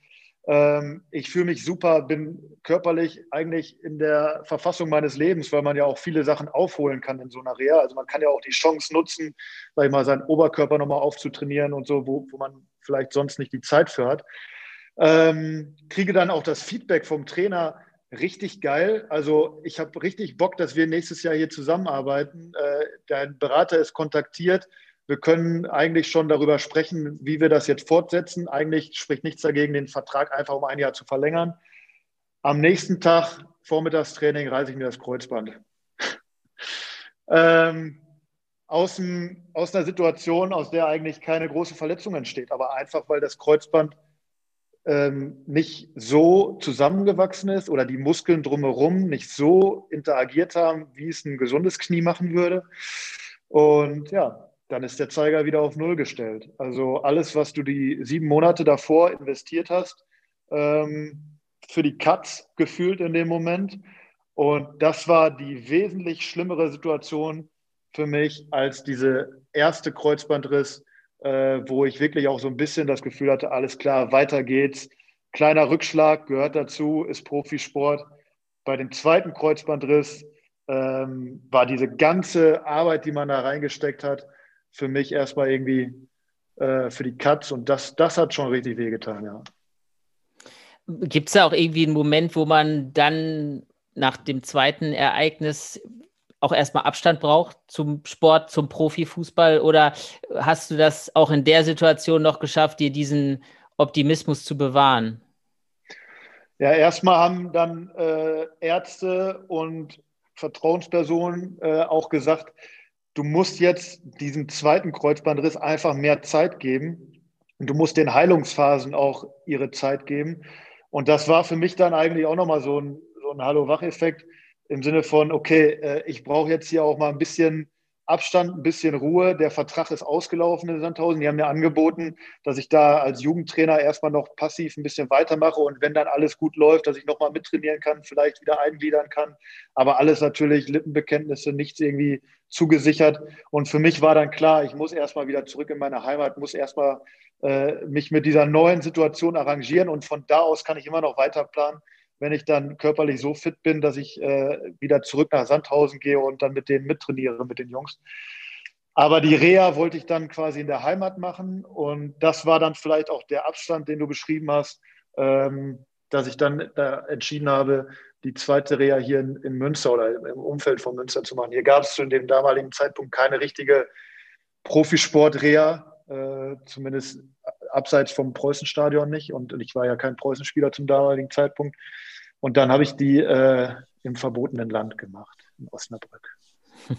Ähm, ich fühle mich super, bin körperlich eigentlich in der Verfassung meines Lebens, weil man ja auch viele Sachen aufholen kann in so einer Reha. Also man kann ja auch die Chance nutzen, sag ich mal, seinen Oberkörper nochmal aufzutrainieren und so, wo, wo man vielleicht sonst nicht die Zeit für hat. Ähm, kriege dann auch das Feedback vom Trainer, richtig geil. Also ich habe richtig Bock, dass wir nächstes Jahr hier zusammenarbeiten. Äh, dein Berater ist kontaktiert wir können eigentlich schon darüber sprechen, wie wir das jetzt fortsetzen. Eigentlich spricht nichts dagegen, den Vertrag einfach um ein Jahr zu verlängern. Am nächsten Tag, Vormittagstraining, reiße ich mir das Kreuzband. ähm, aus, dem, aus einer Situation, aus der eigentlich keine große Verletzung entsteht, aber einfach, weil das Kreuzband ähm, nicht so zusammengewachsen ist oder die Muskeln drumherum nicht so interagiert haben, wie es ein gesundes Knie machen würde. Und ja, dann ist der Zeiger wieder auf Null gestellt. Also alles, was du die sieben Monate davor investiert hast, ähm, für die Cuts gefühlt in dem Moment. Und das war die wesentlich schlimmere Situation für mich als diese erste Kreuzbandriss, äh, wo ich wirklich auch so ein bisschen das Gefühl hatte, alles klar, weiter geht's. Kleiner Rückschlag gehört dazu, ist Profisport. bei dem zweiten Kreuzbandriss ähm, war diese ganze Arbeit, die man da reingesteckt hat, für mich erstmal irgendwie äh, für die Cuts und das, das hat schon richtig wehgetan, ja. Gibt es da auch irgendwie einen Moment, wo man dann nach dem zweiten Ereignis auch erstmal Abstand braucht zum Sport, zum Profifußball? Oder hast du das auch in der Situation noch geschafft, dir diesen Optimismus zu bewahren? Ja, erstmal haben dann äh, Ärzte und Vertrauenspersonen äh, auch gesagt, du musst jetzt diesem zweiten Kreuzbandriss einfach mehr Zeit geben und du musst den Heilungsphasen auch ihre Zeit geben. Und das war für mich dann eigentlich auch nochmal so ein, so ein Hallo-Wach-Effekt im Sinne von, okay, äh, ich brauche jetzt hier auch mal ein bisschen Abstand, ein bisschen Ruhe. Der Vertrag ist ausgelaufen in Sandhausen. Die haben mir angeboten, dass ich da als Jugendtrainer erstmal noch passiv ein bisschen weitermache und wenn dann alles gut läuft, dass ich nochmal mittrainieren kann, vielleicht wieder eingliedern kann. Aber alles natürlich Lippenbekenntnisse, nichts irgendwie zugesichert. Und für mich war dann klar, ich muss erstmal wieder zurück in meine Heimat, muss erstmal äh, mich mit dieser neuen Situation arrangieren und von da aus kann ich immer noch weiter planen wenn ich dann körperlich so fit bin, dass ich äh, wieder zurück nach Sandhausen gehe und dann mit denen mittrainiere, mit den Jungs. Aber die Reha wollte ich dann quasi in der Heimat machen und das war dann vielleicht auch der Abstand, den du beschrieben hast, ähm, dass ich dann da entschieden habe, die zweite Reha hier in, in Münster oder im Umfeld von Münster zu machen. Hier gab es zu dem damaligen Zeitpunkt keine richtige Profisport-Reha, äh, zumindest abseits vom Preußenstadion nicht. Und ich war ja kein Preußenspieler zum damaligen Zeitpunkt. Und dann habe ich die äh, im verbotenen Land gemacht, in Osnabrück.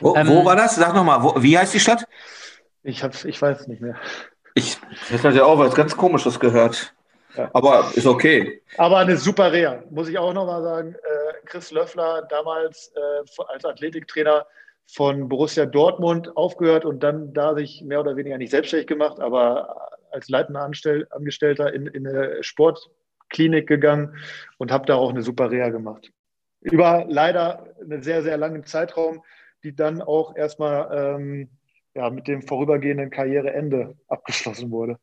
Wo, ähm, wo war das? Sag nochmal, wie heißt die Stadt? Ich, hab's, ich weiß es nicht mehr. Ich hätte ja auch was ganz Komisches gehört. Ja. Aber ist okay. Aber eine super Reha, muss ich auch nochmal sagen. Äh, Chris Löffler, damals äh, als Athletiktrainer von Borussia Dortmund aufgehört und dann da sich mehr oder weniger nicht selbstständig gemacht, aber als leitender Angestellter in, in eine Sport, Klinik gegangen und habe da auch eine super Reha gemacht. Über leider einen sehr, sehr langen Zeitraum, die dann auch erstmal ähm, ja, mit dem vorübergehenden Karriereende abgeschlossen wurde.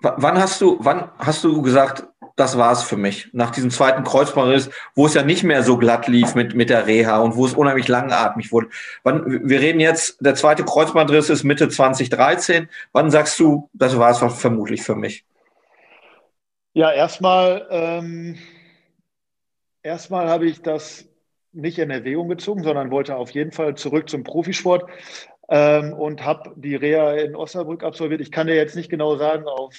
Wann hast du, wann hast du gesagt, das war es für mich? Nach diesem zweiten Kreuzbandriss, wo es ja nicht mehr so glatt lief mit, mit der Reha und wo es unheimlich langatmig wurde. Wann, wir reden jetzt, der zweite Kreuzbandriss ist Mitte 2013. Wann sagst du, das war es vermutlich für mich? Ja, erstmal, ähm, erstmal habe ich das nicht in Erwägung gezogen, sondern wollte auf jeden Fall zurück zum Profisport ähm, und habe die Reha in Osnabrück absolviert. Ich kann dir jetzt nicht genau sagen, auf,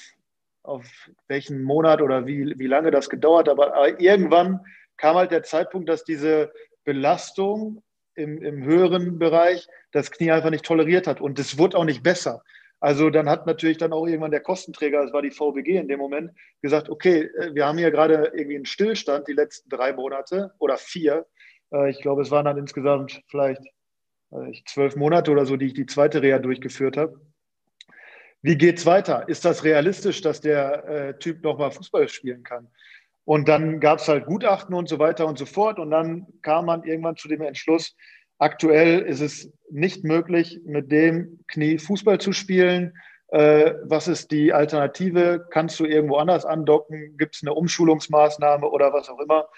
auf welchen Monat oder wie, wie lange das gedauert, aber, aber irgendwann kam halt der Zeitpunkt, dass diese Belastung im, im höheren Bereich das Knie einfach nicht toleriert hat und es wurde auch nicht besser. Also dann hat natürlich dann auch irgendwann der Kostenträger, das war die VBG in dem Moment, gesagt, okay, äh, wir haben hier gerade irgendwie einen Stillstand die letzten drei Monate oder vier. Äh, ich glaube, es waren dann insgesamt vielleicht zwölf Monate oder so, die ich die zweite Reha durchgeführt habe. Wie geht's weiter? Ist das realistisch, dass der äh, Typ nochmal Fußball spielen kann? Und dann gab es halt Gutachten und so weiter und so fort. Und dann kam man irgendwann zu dem Entschluss, Aktuell ist es nicht möglich, mit dem Knie Fußball zu spielen. Äh, was ist die Alternative? Kannst du irgendwo anders andocken? Gibt es eine Umschulungsmaßnahme oder was auch immer?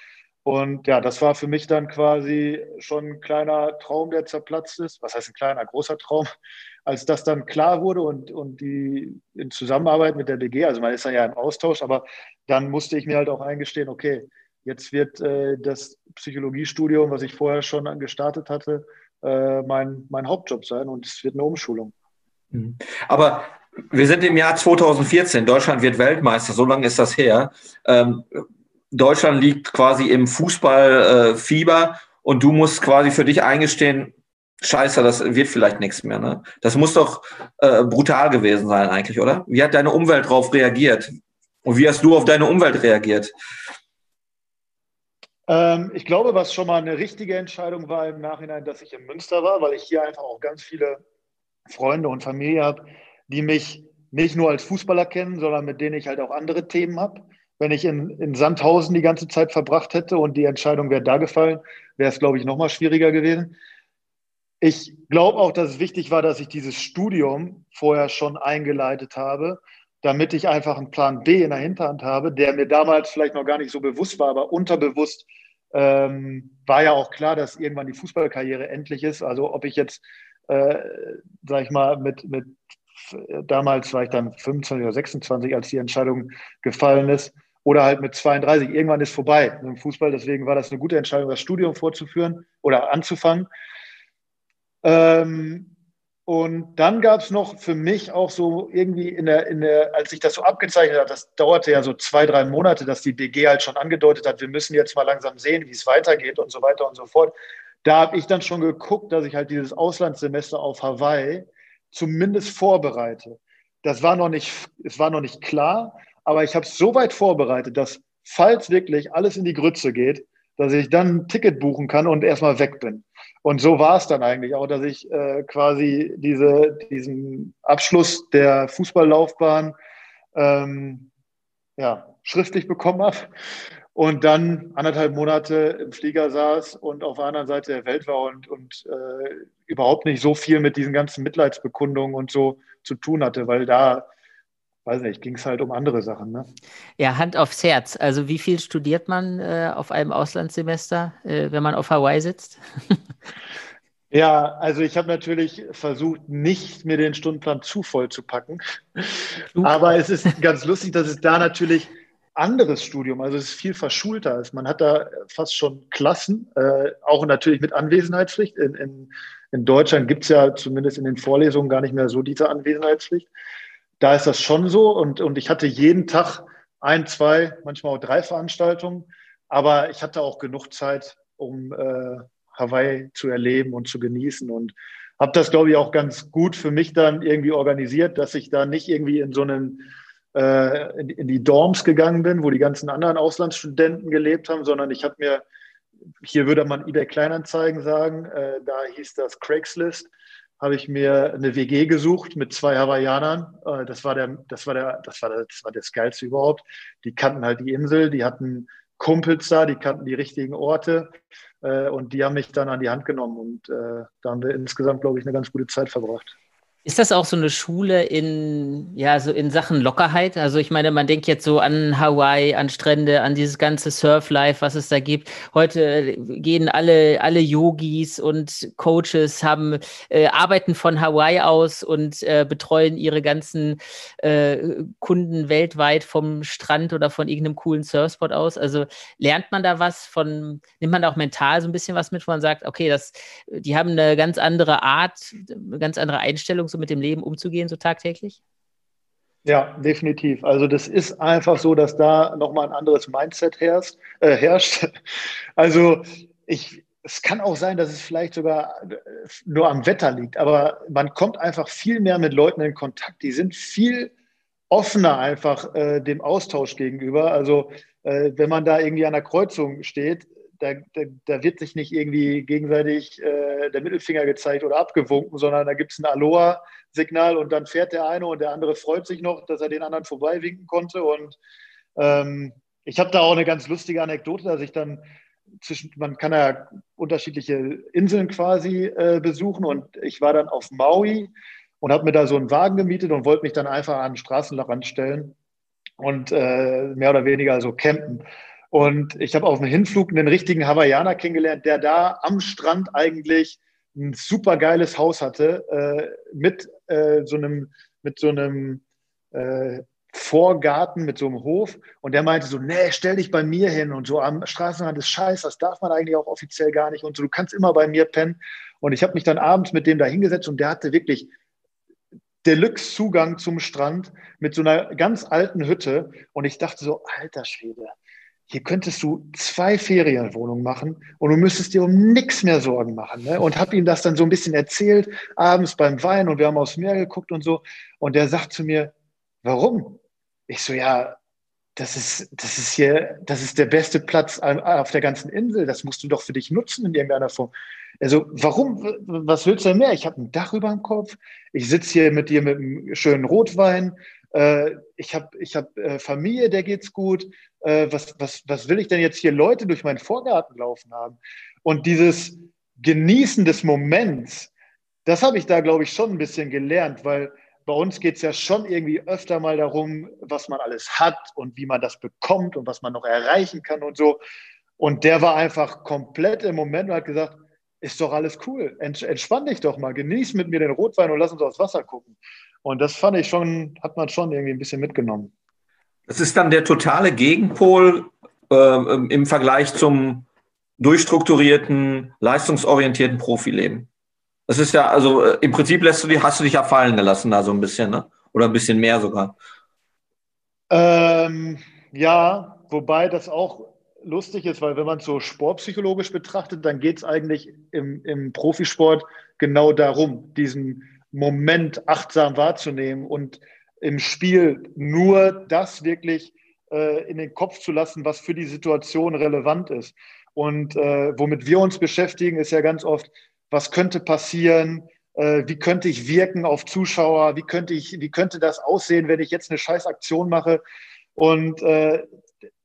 Und ja, das war für mich dann quasi schon ein kleiner Traum, der zerplatzt ist. Was heißt ein kleiner, großer Traum? Als das dann klar wurde und, und die in Zusammenarbeit mit der DG, also man ist dann ja im Austausch, aber dann musste ich mir halt auch eingestehen, okay, Jetzt wird äh, das Psychologiestudium, was ich vorher schon gestartet hatte, äh, mein, mein Hauptjob sein und es wird eine Umschulung. Mhm. Aber wir sind im Jahr 2014. Deutschland wird Weltmeister. So lange ist das her. Ähm, Deutschland liegt quasi im Fußballfieber äh, und du musst quasi für dich eingestehen, Scheiße, das wird vielleicht nichts mehr. Ne? Das muss doch äh, brutal gewesen sein eigentlich, oder? Wie hat deine Umwelt darauf reagiert? Und wie hast du auf deine Umwelt reagiert? Ähm, ich glaube, was schon mal eine richtige Entscheidung war im Nachhinein, dass ich in Münster war, weil ich hier einfach auch ganz viele Freunde und Familie habe, die mich nicht nur als Fußballer kennen, sondern mit denen ich halt auch andere Themen habe. Wenn ich in, in Sandhausen die ganze Zeit verbracht hätte und die Entscheidung wäre da gefallen, wäre es, glaube ich, noch mal schwieriger gewesen. Ich glaube auch, dass es wichtig war, dass ich dieses Studium vorher schon eingeleitet habe damit ich einfach einen Plan B in der Hinterhand habe, der mir damals vielleicht noch gar nicht so bewusst war, aber unterbewusst ähm, war ja auch klar, dass irgendwann die Fußballkarriere endlich ist. Also ob ich jetzt, äh, sag ich mal, mit, mit damals war ich dann 25 oder 26, als die Entscheidung gefallen ist, oder halt mit 32. Irgendwann ist vorbei im Fußball. Deswegen war das eine gute Entscheidung, das Studium vorzuführen oder anzufangen. Ähm, und dann gab es noch für mich auch so irgendwie in der, in der, als sich das so abgezeichnet hat, das dauerte ja so zwei, drei Monate, dass die BG halt schon angedeutet hat, wir müssen jetzt mal langsam sehen, wie es weitergeht und so weiter und so fort. Da habe ich dann schon geguckt, dass ich halt dieses Auslandssemester auf Hawaii zumindest vorbereite. Das war noch nicht, es war noch nicht klar, aber ich habe es so weit vorbereitet, dass falls wirklich alles in die Grütze geht, dass ich dann ein Ticket buchen kann und erstmal weg bin. Und so war es dann eigentlich auch, dass ich äh, quasi diese, diesen Abschluss der Fußballlaufbahn ähm, ja, schriftlich bekommen habe und dann anderthalb Monate im Flieger saß und auf der anderen Seite der Welt war und, und äh, überhaupt nicht so viel mit diesen ganzen Mitleidsbekundungen und so zu tun hatte, weil da weiß nicht, ging es halt um andere Sachen. Ne? Ja, Hand aufs Herz. Also wie viel studiert man äh, auf einem Auslandssemester, äh, wenn man auf Hawaii sitzt? ja, also ich habe natürlich versucht, nicht mir den Stundenplan zu voll zu packen. Aber es ist ganz lustig, dass es da natürlich anderes Studium, also es ist viel verschulter ist. Man hat da fast schon Klassen, äh, auch natürlich mit Anwesenheitspflicht. In, in, in Deutschland gibt es ja zumindest in den Vorlesungen gar nicht mehr so diese Anwesenheitspflicht da ist das schon so. Und, und ich hatte jeden Tag ein, zwei, manchmal auch drei Veranstaltungen. Aber ich hatte auch genug Zeit, um äh, Hawaii zu erleben und zu genießen. Und habe das, glaube ich, auch ganz gut für mich dann irgendwie organisiert, dass ich da nicht irgendwie in so einen äh, in, die Dorms gegangen bin, wo die ganzen anderen Auslandsstudenten gelebt haben, sondern ich habe mir, hier würde man eBay Kleinanzeigen sagen, äh, da hieß das Craigslist, habe ich mir eine WG gesucht mit zwei Hawaiianern. Äh, das war der, das war der, das war der, das war das Geilste überhaupt. Die kannten halt die Insel, die hatten Kumpels da, die kannten die richtigen Orte äh, und die haben mich dann an die Hand genommen und äh, da haben wir insgesamt, glaube ich, eine ganz gute Zeit verbracht. Ist das auch so eine Schule in, ja, so in Sachen Lockerheit? Also ich meine, man denkt jetzt so an Hawaii, an Strände, an dieses ganze Surf-Life, was es da gibt. Heute gehen alle, alle Yogis und Coaches haben, äh, arbeiten von Hawaii aus und äh, betreuen ihre ganzen äh, Kunden weltweit vom Strand oder von irgendeinem coolen Surfspot aus. Also lernt man da was von, nimmt man da auch mental so ein bisschen was mit, wo man sagt, okay, das, die haben eine ganz andere Art, eine ganz andere Einstellung so mit dem Leben umzugehen, so tagtäglich? Ja, definitiv. Also das ist einfach so, dass da nochmal ein anderes Mindset herrscht. Äh, herrscht. Also ich, es kann auch sein, dass es vielleicht sogar äh, nur am Wetter liegt, aber man kommt einfach viel mehr mit Leuten in Kontakt. Die sind viel offener einfach äh, dem Austausch gegenüber. Also äh, wenn man da irgendwie an der Kreuzung steht, da, da, da, wird sich nicht irgendwie gegenseitig äh, der Mittelfinger gezeigt oder abgewunken, sondern da gibt es ein Aloha-Signal und dann fährt der eine und der andere freut sich noch, dass er den anderen vorbeiwinken konnte. Und ähm, ich habe da auch eine ganz lustige Anekdote, dass ich dann zwischen, man kann ja unterschiedliche Inseln quasi äh, besuchen und ich war dann auf Maui und habe mir da so einen Wagen gemietet und wollte mich dann einfach an den Straßenrand stellen und äh, mehr oder weniger so campen. Und ich habe auf dem Hinflug einen richtigen Hawaiianer kennengelernt, der da am Strand eigentlich ein super geiles Haus hatte, äh, mit, äh, so einem, mit so einem äh, Vorgarten, mit so einem Hof. Und der meinte so, nee, stell dich bei mir hin und so am Straßenrand ist scheiße, das darf man eigentlich auch offiziell gar nicht und so, du kannst immer bei mir pennen. Und ich habe mich dann abends mit dem da hingesetzt und der hatte wirklich Deluxe-Zugang zum Strand mit so einer ganz alten Hütte. Und ich dachte so, alter Schwede, hier könntest du zwei Ferienwohnungen machen und du müsstest dir um nichts mehr Sorgen machen. Ne? Und habe ihm das dann so ein bisschen erzählt, abends beim Wein und wir haben aufs Meer geguckt und so. Und der sagt zu mir, warum? Ich so, ja, das ist, das ist hier, das ist der beste Platz auf der ganzen Insel. Das musst du doch für dich nutzen in irgendeiner Form. Also, warum, was willst du denn mehr? Ich habe ein Dach über dem Kopf. Ich sitze hier mit dir mit einem schönen Rotwein. Äh, ich habe ich hab, äh, Familie, der geht's gut. Äh, was, was, was will ich denn jetzt hier Leute durch meinen Vorgarten laufen haben? Und dieses Genießen des Moments, das habe ich da, glaube ich, schon ein bisschen gelernt, weil bei uns geht es ja schon irgendwie öfter mal darum, was man alles hat und wie man das bekommt und was man noch erreichen kann und so. Und der war einfach komplett im Moment und hat gesagt, ist doch alles cool. Entspann dich doch mal, genieß mit mir den Rotwein und lass uns aufs Wasser gucken. Und das fand ich schon, hat man schon irgendwie ein bisschen mitgenommen. Das ist dann der totale Gegenpol äh, im Vergleich zum durchstrukturierten, leistungsorientierten Profileben. Das ist ja, also äh, im Prinzip lässt du die, hast du dich ja fallen gelassen da so ein bisschen, ne? Oder ein bisschen mehr sogar. Ähm, ja, wobei das auch lustig ist, weil wenn man es so sportpsychologisch betrachtet, dann geht es eigentlich im, im Profisport genau darum, diesen Moment achtsam wahrzunehmen und im Spiel nur das wirklich äh, in den Kopf zu lassen, was für die Situation relevant ist. Und äh, womit wir uns beschäftigen, ist ja ganz oft, was könnte passieren, äh, wie könnte ich wirken auf Zuschauer, wie könnte ich, wie könnte das aussehen, wenn ich jetzt eine Scheißaktion mache. Und äh,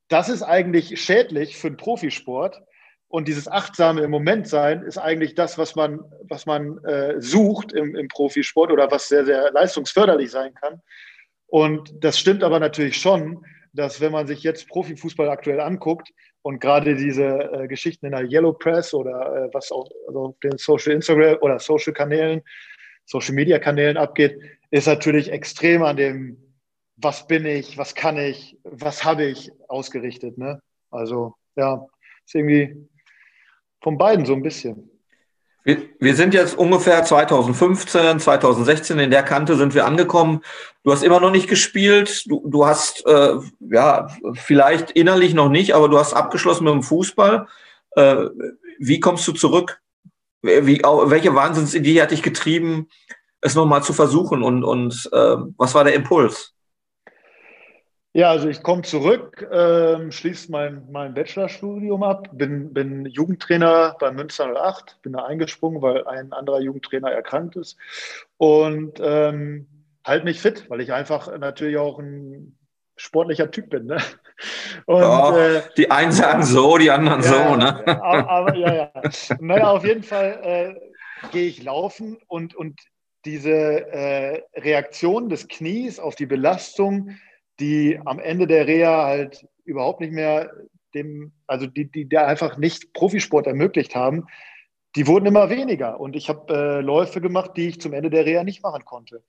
das ist eigentlich schädlich für den Profisport. Und dieses achtsame im Moment sein ist eigentlich das, was man, was man äh, sucht im, im Profisport oder was sehr, sehr leistungsförderlich sein kann. Und das stimmt aber natürlich schon, dass wenn man sich jetzt Profifußball aktuell anguckt und gerade diese äh, Geschichten in der Yellow Press oder äh, was auch also den Social Instagram oder Social Kanälen, Social Media Kanälen abgeht, ist natürlich extrem an dem, was bin ich, was kann ich, was habe ich ausgerichtet. Ne? Also ja, ist irgendwie von beiden so ein bisschen. Wir, wir, sind jetzt ungefähr 2015, 2016 in der Kante sind wir angekommen. Du hast immer noch nicht gespielt. Du, du hast äh, ja vielleicht innerlich noch nicht, aber du hast abgeschlossen mit dem Fußball. Äh, wie kommst du zurück? Wie, welche Wahnsinnsidee hat dich getrieben, es nochmal zu versuchen? Und, und äh, was war der Impuls? Ja, also ich komme zurück, ähm, schließe mein, mein Bachelorstudium ab, bin, bin Jugendtrainer bei Münster 08, bin da eingesprungen, weil ein anderer Jugendtrainer erkrankt ist und ähm, halt mich fit, weil ich einfach natürlich auch ein sportlicher Typ bin. Ne? Und, oh, äh, die einen sagen so, die anderen ja, so. Ne? Aber, aber, ja, ja. Naja, auf jeden Fall äh, gehe ich laufen und, und diese äh, Reaktion des Knies auf die Belastung, die am Ende der Reha halt überhaupt nicht mehr dem, also die, die da einfach nicht Profisport ermöglicht haben, die wurden immer weniger. Und ich habe äh, Läufe gemacht, die ich zum Ende der Reha nicht machen konnte.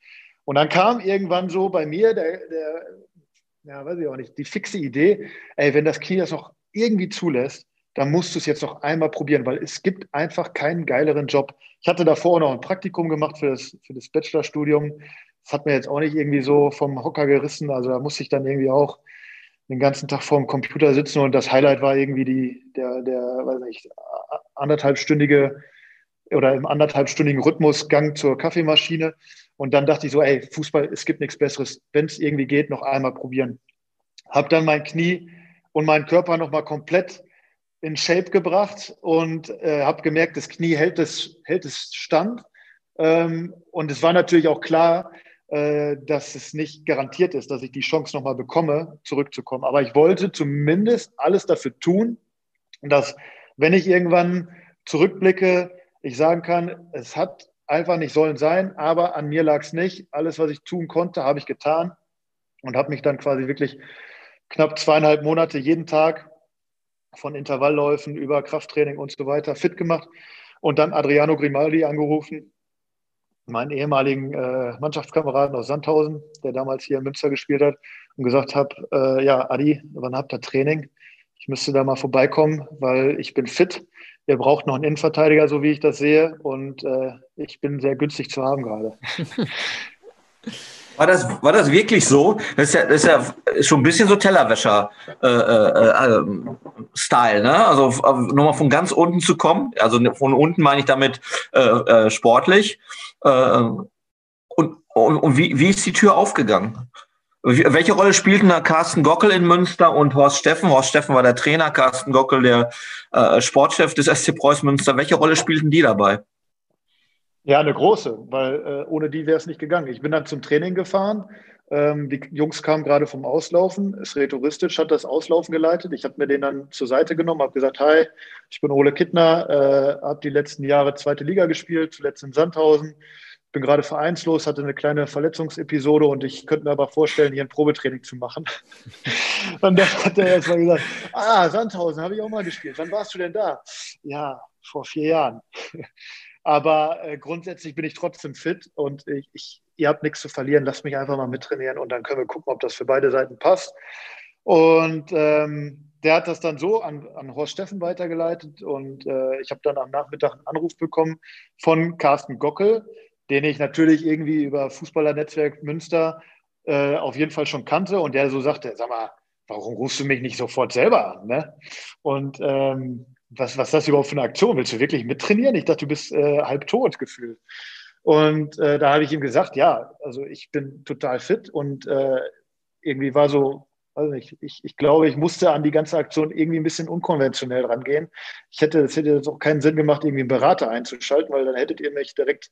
Und dann kam irgendwann so bei mir der, der ja, weiß ich auch nicht, die fixe Idee, ey, wenn das Knie das noch irgendwie zulässt, dann musst du es jetzt noch einmal probieren, weil es gibt einfach keinen geileren Job. Ich hatte davor noch ein Praktikum gemacht für das, für das Bachelorstudium das hat mir jetzt auch nicht irgendwie so vom Hocker gerissen. Also da musste ich dann irgendwie auch den ganzen Tag vorm Computer sitzen und das Highlight war irgendwie die, der, der, weiß nicht, anderthalbstündige oder im anderthalbstündigen Rhythmus Gang zur Kaffeemaschine. Und dann dachte ich so, ey, Fußball, es gibt nichts Besseres. Wenn es irgendwie geht, noch einmal probieren. Hab dann mein Knie und meinen Körper nochmal komplett in Shape gebracht und äh, habe gemerkt, das Knie hält es, hält es stand. Ähm, und es war natürlich auch klar, dass es nicht garantiert ist, dass ich die Chance nochmal bekomme, zurückzukommen. Aber ich wollte zumindest alles dafür tun, dass, wenn ich irgendwann zurückblicke, ich sagen kann, es hat einfach nicht sollen sein, aber an mir lag es nicht. Alles, was ich tun konnte, habe ich getan und habe mich dann quasi wirklich knapp zweieinhalb Monate jeden Tag von Intervallläufen über Krafttraining und so weiter fit gemacht und dann Adriano Grimaldi angerufen meinen ehemaligen äh, Mannschaftskameraden aus Sandhausen, der damals hier in Münster gespielt hat, und gesagt habe, äh, ja, Adi, wann habt ihr Training? Ich müsste da mal vorbeikommen, weil ich bin fit. Ihr braucht noch einen Innenverteidiger, so wie ich das sehe. Und äh, ich bin sehr günstig zu haben gerade. War das, war das wirklich so? Das ist ja, das ist ja schon ein bisschen so Tellerwäscher-Style, äh, äh, ne? Also nochmal von ganz unten zu kommen. Also von unten meine ich damit äh, äh sportlich. Äh, und, und, und wie, wie ist die Tür aufgegangen? Welche Rolle spielten da Carsten Gockel in Münster und Horst Steffen? Horst Steffen war der Trainer, Carsten Gockel der äh, Sportchef des SC Preußen Münster. Welche Rolle spielten die dabei? Ja, eine große, weil äh, ohne die wäre es nicht gegangen. Ich bin dann zum Training gefahren. Ähm, die Jungs kamen gerade vom Auslaufen. Sreto Ristic hat das Auslaufen geleitet. Ich habe mir den dann zur Seite genommen, habe gesagt, hi, ich bin Ole Kittner, äh, habe die letzten Jahre zweite Liga gespielt, zuletzt in Sandhausen. bin gerade vereinslos, hatte eine kleine Verletzungsepisode und ich könnte mir aber vorstellen, hier ein Probetraining zu machen. und dann hat er erstmal gesagt, ah, Sandhausen, habe ich auch mal gespielt. Wann warst du denn da? Ja, vor vier Jahren. Aber äh, grundsätzlich bin ich trotzdem fit und ich, ich ihr habt nichts zu verlieren, lasst mich einfach mal mittrainieren und dann können wir gucken, ob das für beide Seiten passt. Und ähm, der hat das dann so an, an Horst Steffen weitergeleitet und äh, ich habe dann am Nachmittag einen Anruf bekommen von Carsten Gockel, den ich natürlich irgendwie über Fußballernetzwerk Münster äh, auf jeden Fall schon kannte und der so sagte, sag mal, warum rufst du mich nicht sofort selber an? Ne? Und ähm, was, was ist das überhaupt für eine Aktion? Willst du wirklich mittrainieren? Ich dachte, du bist äh, halb tot gefühlt. Und äh, da habe ich ihm gesagt, ja, also ich bin total fit und äh, irgendwie war so, also ich, ich, ich glaube, ich musste an die ganze Aktion irgendwie ein bisschen unkonventionell rangehen. Ich hätte, es hätte jetzt auch keinen Sinn gemacht, irgendwie einen Berater einzuschalten, weil dann hättet ihr mich direkt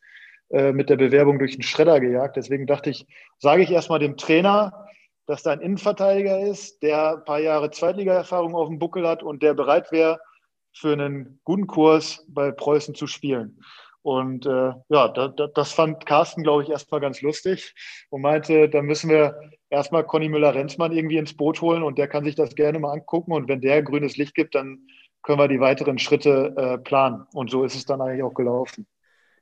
äh, mit der Bewerbung durch den Schredder gejagt. Deswegen dachte ich, sage ich erstmal dem Trainer, dass da ein Innenverteidiger ist, der ein paar Jahre Zweitliga-Erfahrung auf dem Buckel hat und der bereit wäre, für einen guten Kurs bei Preußen zu spielen. Und äh, ja, da, da, das fand Carsten, glaube ich, erstmal ganz lustig und meinte, da müssen wir erstmal Conny Müller-Renzmann irgendwie ins Boot holen und der kann sich das gerne mal angucken. Und wenn der grünes Licht gibt, dann können wir die weiteren Schritte äh, planen. Und so ist es dann eigentlich auch gelaufen.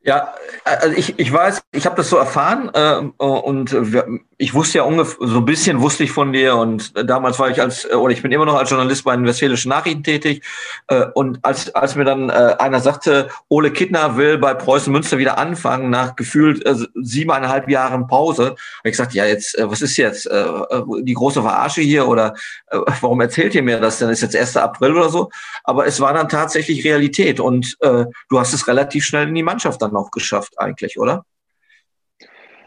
Ja, also ich, ich weiß, ich habe das so erfahren äh, und wir, ich wusste ja ungefähr, so ein bisschen wusste ich von dir und damals war ich als, oder ich bin immer noch als Journalist bei den Westfälischen Nachrichten tätig äh, und als, als mir dann äh, einer sagte, Ole Kittner will bei Preußen Münster wieder anfangen nach gefühlt äh, siebeneinhalb Jahren Pause, ich gesagt, ja jetzt, äh, was ist jetzt, äh, äh, die große Verarsche hier oder äh, warum erzählt ihr mir das denn, ist jetzt 1. April oder so, aber es war dann tatsächlich Realität und äh, du hast es relativ schnell in die Mannschaft dann noch geschafft eigentlich, oder?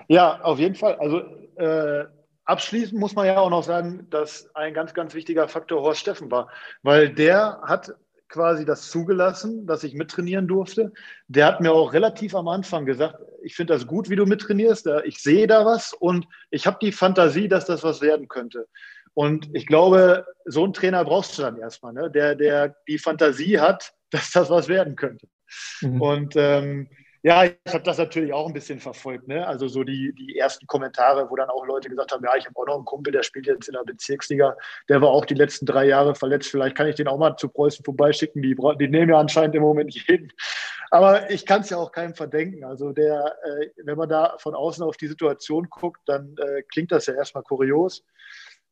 Ja, auf jeden Fall. Also äh, abschließend muss man ja auch noch sagen, dass ein ganz, ganz wichtiger Faktor Horst Steffen war, weil der hat quasi das zugelassen, dass ich mittrainieren durfte. Der hat mir auch relativ am Anfang gesagt, ich finde das gut, wie du mittrainierst, ich sehe da was und ich habe die Fantasie, dass das was werden könnte. Und ich glaube, so einen Trainer brauchst du dann erstmal, ne? der, der die Fantasie hat, dass das was werden könnte. Mhm. Und ähm, ja, ich habe das natürlich auch ein bisschen verfolgt. Ne? Also so die, die ersten Kommentare, wo dann auch Leute gesagt haben, ja, ich habe auch noch einen Kumpel, der spielt jetzt in der Bezirksliga, der war auch die letzten drei Jahre verletzt, vielleicht kann ich den auch mal zu Preußen vorbeischicken, die, die nehmen ja anscheinend im Moment jeden. Aber ich kann es ja auch keinem verdenken. Also der, äh, wenn man da von außen auf die Situation guckt, dann äh, klingt das ja erstmal kurios.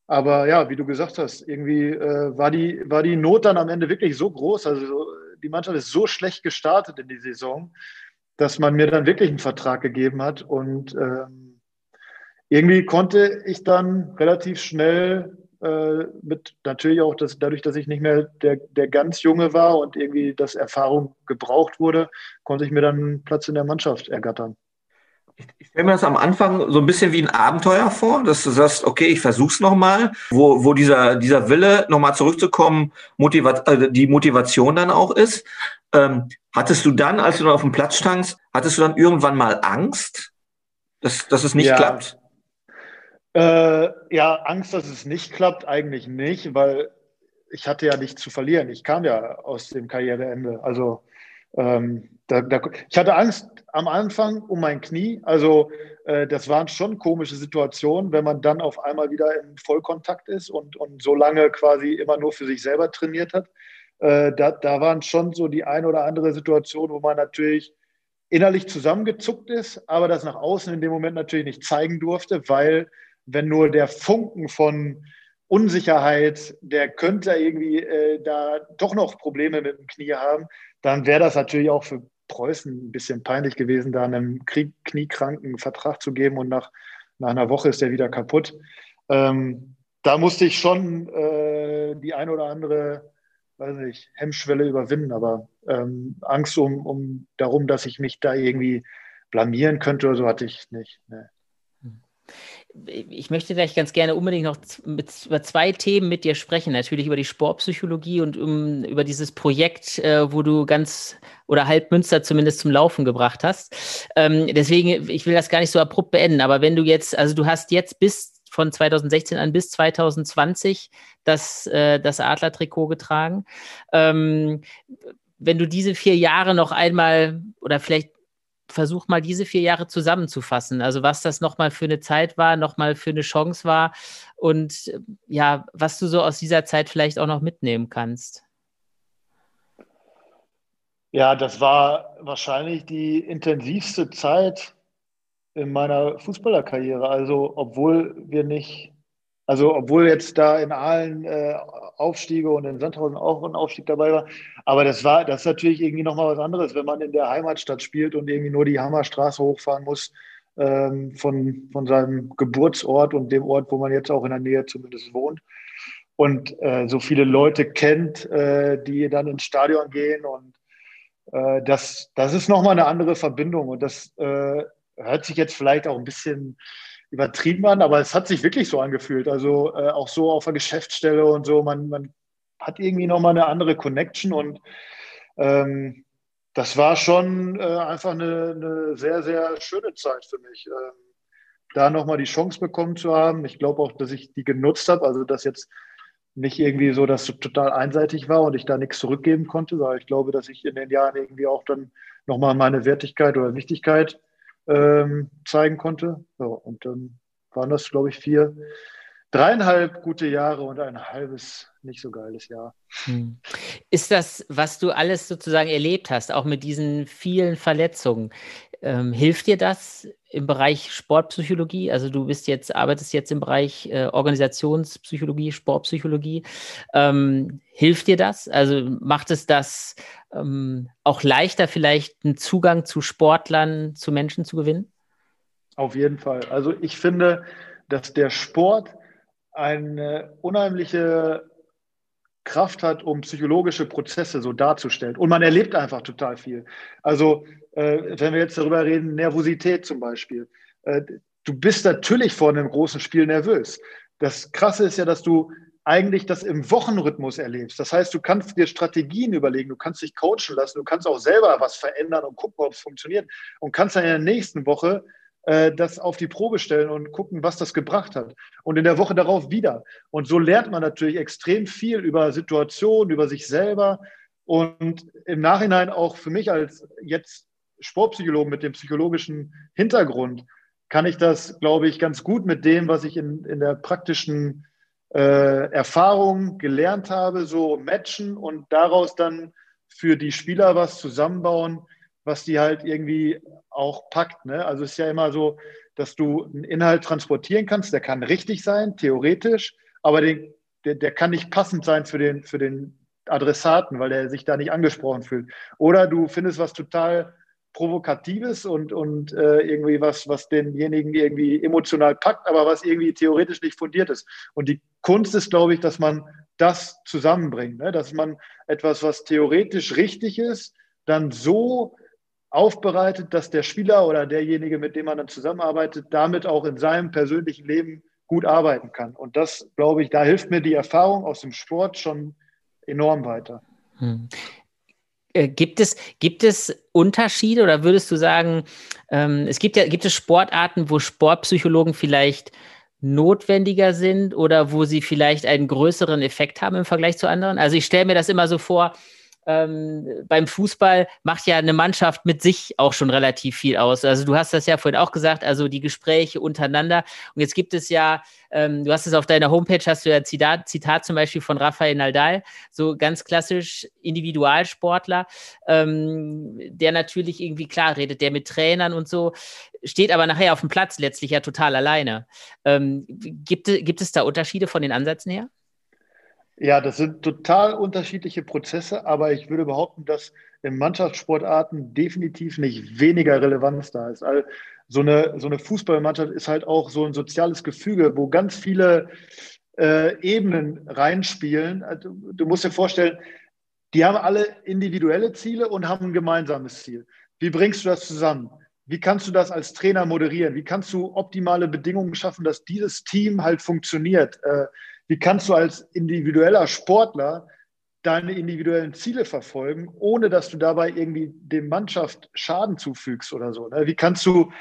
Aber ja, wie du gesagt hast, irgendwie äh, war, die, war die Not dann am Ende wirklich so groß. Also die Mannschaft ist so schlecht gestartet in die Saison, dass man mir dann wirklich einen Vertrag gegeben hat. Und ähm, irgendwie konnte ich dann relativ schnell äh, mit natürlich auch das, dadurch, dass ich nicht mehr der, der ganz Junge war und irgendwie das Erfahrung gebraucht wurde, konnte ich mir dann einen Platz in der Mannschaft ergattern. Ich, stelle mir das am Anfang so ein bisschen wie ein Abenteuer vor, dass du sagst, okay, ich versuch's nochmal, wo, wo dieser, dieser Wille, nochmal zurückzukommen, motivat, äh, die Motivation dann auch ist. Ähm, hattest du dann, als du dann auf dem Platz standst, hattest du dann irgendwann mal Angst, dass, dass es nicht ja. klappt? Äh, ja, Angst, dass es nicht klappt, eigentlich nicht, weil ich hatte ja nichts zu verlieren. Ich kam ja aus dem Karriereende. Also ähm, da, da, ich hatte Angst am Anfang um mein Knie. Also äh, das waren schon komische Situationen, wenn man dann auf einmal wieder im Vollkontakt ist und, und so lange quasi immer nur für sich selber trainiert hat. Äh, da, da waren schon so die ein oder andere Situation, wo man natürlich innerlich zusammengezuckt ist, aber das nach außen in dem Moment natürlich nicht zeigen durfte, weil wenn nur der Funken von Unsicherheit, der könnte irgendwie äh, da doch noch Probleme mit dem Knie haben, dann wäre das natürlich auch für Preußen ein bisschen peinlich gewesen, da einem Krieg, kniekranken Vertrag zu geben und nach, nach einer Woche ist der wieder kaputt. Ähm, da musste ich schon äh, die ein oder andere weiß nicht, Hemmschwelle überwinden, aber ähm, Angst um, um darum, dass ich mich da irgendwie blamieren könnte oder so hatte ich nicht. Nee. Ich möchte gleich ganz gerne unbedingt noch mit, über zwei Themen mit dir sprechen. Natürlich über die Sportpsychologie und um, über dieses Projekt, äh, wo du ganz oder halb Münster zumindest zum Laufen gebracht hast. Ähm, deswegen, ich will das gar nicht so abrupt beenden, aber wenn du jetzt, also du hast jetzt bis von 2016 an bis 2020 das, äh, das Adler-Trikot getragen. Ähm, wenn du diese vier Jahre noch einmal oder vielleicht versuch mal diese vier Jahre zusammenzufassen. Also was das nochmal für eine Zeit war, nochmal für eine Chance war und ja, was du so aus dieser Zeit vielleicht auch noch mitnehmen kannst. Ja, das war wahrscheinlich die intensivste Zeit in meiner Fußballerkarriere. Also obwohl wir nicht also obwohl jetzt da in allen äh, Aufstiege und in Sandhausen auch ein Aufstieg dabei war. Aber das war, das ist natürlich irgendwie nochmal was anderes, wenn man in der Heimatstadt spielt und irgendwie nur die Hammerstraße hochfahren muss ähm, von, von seinem Geburtsort und dem Ort, wo man jetzt auch in der Nähe zumindest wohnt. Und äh, so viele Leute kennt, äh, die dann ins Stadion gehen. Und äh, das, das ist nochmal eine andere Verbindung. Und das äh, hört sich jetzt vielleicht auch ein bisschen übertrieben an, aber es hat sich wirklich so angefühlt. Also äh, auch so auf der Geschäftsstelle und so. Man, man hat irgendwie nochmal eine andere Connection und ähm, das war schon äh, einfach eine, eine, sehr, sehr schöne Zeit für mich. Ähm, da nochmal die Chance bekommen zu haben. Ich glaube auch, dass ich die genutzt habe. Also, dass jetzt nicht irgendwie so, dass es total einseitig war und ich da nichts zurückgeben konnte, sondern ich glaube, dass ich in den Jahren irgendwie auch dann nochmal meine Wertigkeit oder Wichtigkeit ähm, zeigen konnte. Ja, und dann waren das, glaube ich, vier, dreieinhalb gute Jahre und ein halbes nicht so geiles Jahr. Hm. Ist das, was du alles sozusagen erlebt hast, auch mit diesen vielen Verletzungen, ähm, hilft dir das im Bereich Sportpsychologie? Also du bist jetzt, arbeitest jetzt im Bereich äh, Organisationspsychologie, Sportpsychologie. Ähm, hilft dir das? Also macht es das ähm, auch leichter, vielleicht einen Zugang zu Sportlern, zu Menschen zu gewinnen? Auf jeden Fall. Also ich finde, dass der Sport eine unheimliche Kraft hat, um psychologische Prozesse so darzustellen. Und man erlebt einfach total viel. Also, äh, wenn wir jetzt darüber reden, Nervosität zum Beispiel. Äh, du bist natürlich vor einem großen Spiel nervös. Das Krasse ist ja, dass du eigentlich das im Wochenrhythmus erlebst. Das heißt, du kannst dir Strategien überlegen, du kannst dich coachen lassen, du kannst auch selber was verändern und gucken, ob es funktioniert und kannst dann in der nächsten Woche das auf die Probe stellen und gucken, was das gebracht hat. Und in der Woche darauf wieder. Und so lernt man natürlich extrem viel über Situationen, über sich selber und im Nachhinein auch für mich als jetzt Sportpsychologen mit dem psychologischen Hintergrund kann ich das, glaube ich, ganz gut mit dem, was ich in, in der praktischen äh, Erfahrung gelernt habe, so matchen und daraus dann für die Spieler was zusammenbauen, was die halt irgendwie auch packt. Ne? Also es ist ja immer so, dass du einen Inhalt transportieren kannst, der kann richtig sein, theoretisch, aber den, der, der kann nicht passend sein für den, für den Adressaten, weil er sich da nicht angesprochen fühlt. Oder du findest was total Provokatives und, und äh, irgendwie was, was denjenigen irgendwie emotional packt, aber was irgendwie theoretisch nicht fundiert ist. Und die Kunst ist, glaube ich, dass man das zusammenbringt, ne? dass man etwas, was theoretisch richtig ist, dann so aufbereitet, dass der Spieler oder derjenige, mit dem man dann zusammenarbeitet, damit auch in seinem persönlichen Leben gut arbeiten kann. Und das, glaube ich, da hilft mir die Erfahrung aus dem Sport schon enorm weiter. Hm. Äh, gibt es, gibt es Unterschiede oder würdest du sagen, ähm, es gibt ja, gibt es Sportarten, wo Sportpsychologen vielleicht notwendiger sind oder wo sie vielleicht einen größeren Effekt haben im Vergleich zu anderen? Also ich stelle mir das immer so vor, ähm, beim Fußball macht ja eine Mannschaft mit sich auch schon relativ viel aus. Also du hast das ja vorhin auch gesagt, also die Gespräche untereinander. Und jetzt gibt es ja, ähm, du hast es auf deiner Homepage, hast du ja Zitat, Zitat zum Beispiel von Rafael Nadal, so ganz klassisch Individualsportler, ähm, der natürlich irgendwie klar redet, der mit Trainern und so, steht aber nachher auf dem Platz letztlich ja total alleine. Ähm, gibt, gibt es da Unterschiede von den Ansätzen her? Ja, das sind total unterschiedliche Prozesse, aber ich würde behaupten, dass in Mannschaftssportarten definitiv nicht weniger Relevanz da ist. Also so eine, so eine Fußballmannschaft ist halt auch so ein soziales Gefüge, wo ganz viele äh, Ebenen reinspielen. Also, du musst dir vorstellen, die haben alle individuelle Ziele und haben ein gemeinsames Ziel. Wie bringst du das zusammen? Wie kannst du das als Trainer moderieren? Wie kannst du optimale Bedingungen schaffen, dass dieses Team halt funktioniert? Äh, wie kannst du als individueller Sportler deine individuellen Ziele verfolgen, ohne dass du dabei irgendwie dem Mannschaft Schaden zufügst oder so? Ne? Wie kannst du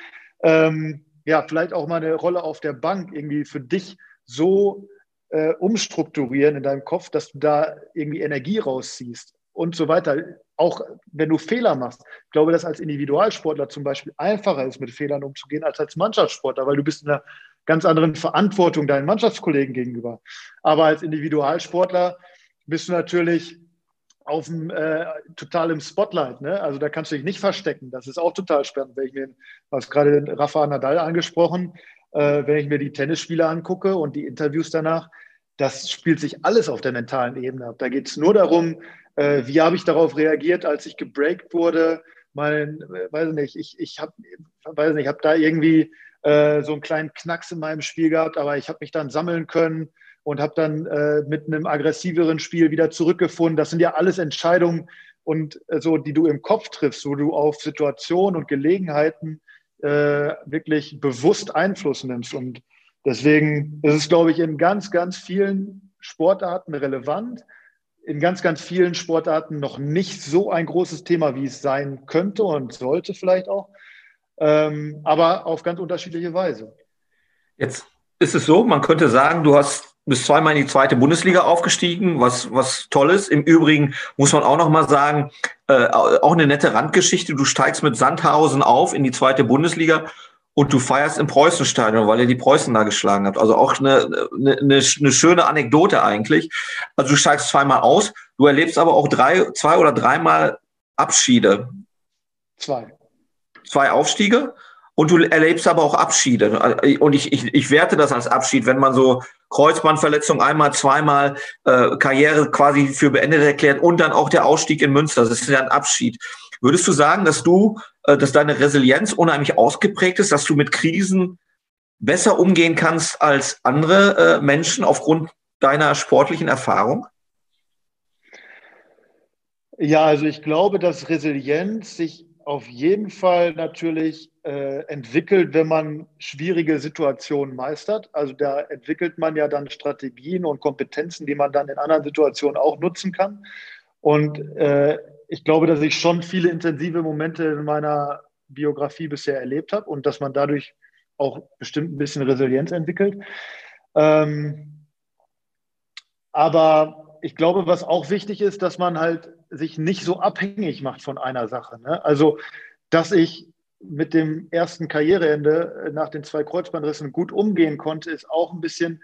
ähm, ja vielleicht auch mal eine Rolle auf der Bank irgendwie für dich so äh, umstrukturieren in deinem Kopf, dass du da irgendwie Energie rausziehst? und so weiter. Auch wenn du Fehler machst. Ich glaube, dass als Individualsportler zum Beispiel einfacher ist, mit Fehlern umzugehen, als als Mannschaftssportler, weil du bist in einer ganz anderen Verantwortung deinen Mannschaftskollegen gegenüber. Aber als Individualsportler bist du natürlich auf dem, äh, total im Spotlight. Ne? Also da kannst du dich nicht verstecken. Das ist auch total spannend. Wenn ich mir, was gerade Rafa Nadal angesprochen, äh, wenn ich mir die Tennisspiele angucke und die Interviews danach, das spielt sich alles auf der mentalen Ebene ab. Da geht es nur darum, äh, wie habe ich darauf reagiert, als ich gebreakt wurde. Mein, äh, weiß nicht, ich, ich habe, weiß habe da irgendwie äh, so einen kleinen Knacks in meinem Spiel gehabt, aber ich habe mich dann sammeln können und habe dann äh, mit einem aggressiveren Spiel wieder zurückgefunden. Das sind ja alles Entscheidungen und äh, so, die du im Kopf triffst, wo du auf Situationen und Gelegenheiten äh, wirklich bewusst Einfluss nimmst. Und deswegen ist es, glaube ich, in ganz, ganz vielen Sportarten relevant. In ganz, ganz vielen Sportarten noch nicht so ein großes Thema, wie es sein könnte und sollte vielleicht auch, ähm, aber auf ganz unterschiedliche Weise. Jetzt ist es so, man könnte sagen, du hast bist zweimal in die zweite Bundesliga aufgestiegen, was, was toll ist. Im Übrigen muss man auch noch mal sagen, äh, auch eine nette Randgeschichte. Du steigst mit Sandhausen auf in die zweite Bundesliga und du feierst im Preußenstadion, weil ihr die Preußen da geschlagen habt. Also auch eine, eine, eine schöne Anekdote eigentlich. Also du steigst zweimal aus, du erlebst aber auch drei, zwei oder dreimal Abschiede. Zwei. Zwei Aufstiege und du erlebst aber auch Abschiede. Und ich, ich, ich werte das als Abschied, wenn man so Kreuzbandverletzung einmal, zweimal äh, Karriere quasi für beendet erklärt und dann auch der Ausstieg in Münster. Das ist ja ein Abschied. Würdest du sagen, dass du, äh, dass deine Resilienz unheimlich ausgeprägt ist, dass du mit Krisen besser umgehen kannst als andere äh, Menschen aufgrund deiner sportlichen Erfahrung? Ja, also ich glaube, dass Resilienz sich auf jeden Fall natürlich äh, entwickelt, wenn man schwierige Situationen meistert. Also da entwickelt man ja dann Strategien und Kompetenzen, die man dann in anderen Situationen auch nutzen kann. Und äh, ich glaube, dass ich schon viele intensive Momente in meiner Biografie bisher erlebt habe und dass man dadurch auch bestimmt ein bisschen Resilienz entwickelt. Ähm, aber ich glaube, was auch wichtig ist, dass man halt sich nicht so abhängig macht von einer Sache. Ne? Also, dass ich mit dem ersten Karriereende nach den zwei Kreuzbandrissen gut umgehen konnte, ist auch ein bisschen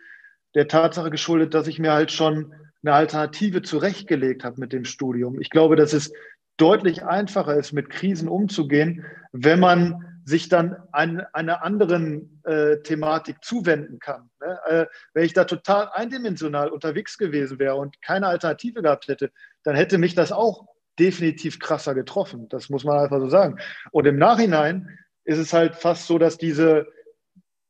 der Tatsache geschuldet, dass ich mir halt schon eine Alternative zurechtgelegt habe mit dem Studium. Ich glaube, dass es deutlich einfacher ist, mit Krisen umzugehen, wenn man sich dann ein, einer anderen äh, Thematik zuwenden kann. Ne? Äh, wenn ich da total eindimensional unterwegs gewesen wäre und keine Alternative gehabt hätte, dann hätte mich das auch definitiv krasser getroffen. Das muss man einfach so sagen. Und im Nachhinein ist es halt fast so, dass diese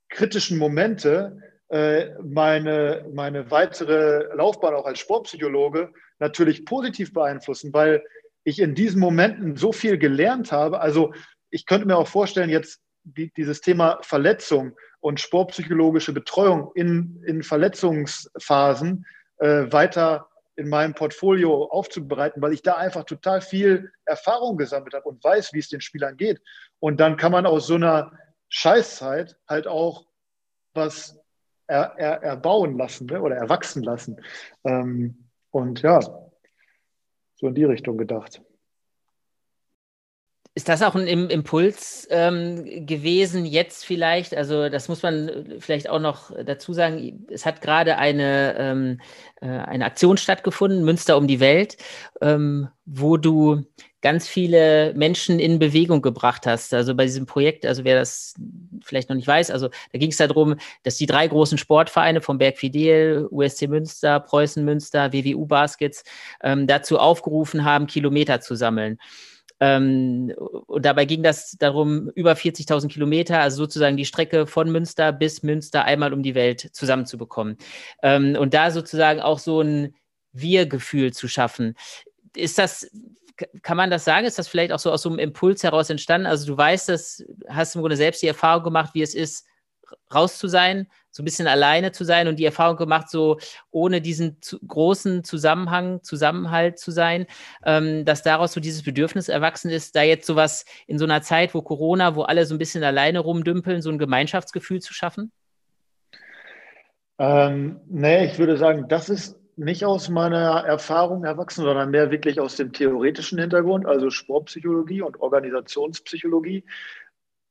kritischen Momente äh, meine, meine weitere Laufbahn auch als Sportpsychologe natürlich positiv beeinflussen, weil ich in diesen Momenten so viel gelernt habe. Also ich könnte mir auch vorstellen, jetzt die, dieses Thema Verletzung und sportpsychologische Betreuung in, in Verletzungsphasen äh, weiter in meinem Portfolio aufzubereiten, weil ich da einfach total viel Erfahrung gesammelt habe und weiß, wie es den Spielern geht. Und dann kann man aus so einer Scheißzeit halt auch was er, er, erbauen lassen ne? oder erwachsen lassen. Ähm, und ja, so in die Richtung gedacht. Ist das auch ein Impuls ähm, gewesen jetzt vielleicht? Also das muss man vielleicht auch noch dazu sagen. Es hat gerade eine, ähm, äh, eine Aktion stattgefunden, Münster um die Welt, ähm, wo du ganz viele Menschen in Bewegung gebracht hast. Also bei diesem Projekt, also wer das vielleicht noch nicht weiß, also da ging es darum, dass die drei großen Sportvereine vom Berg Fidel, USC Münster, Preußen Münster, WWU Baskets ähm, dazu aufgerufen haben, Kilometer zu sammeln. Ähm, und dabei ging das darum, über 40.000 Kilometer, also sozusagen die Strecke von Münster bis Münster einmal um die Welt zusammenzubekommen. Ähm, und da sozusagen auch so ein Wir-Gefühl zu schaffen. Ist das, kann man das sagen? Ist das vielleicht auch so aus so einem Impuls heraus entstanden? Also du weißt das, hast im Grunde selbst die Erfahrung gemacht, wie es ist, raus zu sein, so ein bisschen alleine zu sein und die Erfahrung gemacht, so ohne diesen zu, großen Zusammenhang, Zusammenhalt zu sein, ähm, dass daraus so dieses Bedürfnis erwachsen ist, da jetzt sowas in so einer Zeit, wo Corona, wo alle so ein bisschen alleine rumdümpeln, so ein Gemeinschaftsgefühl zu schaffen? Ähm, nee, ich würde sagen, das ist nicht aus meiner Erfahrung erwachsen, sondern mehr wirklich aus dem theoretischen Hintergrund, also Sportpsychologie und Organisationspsychologie,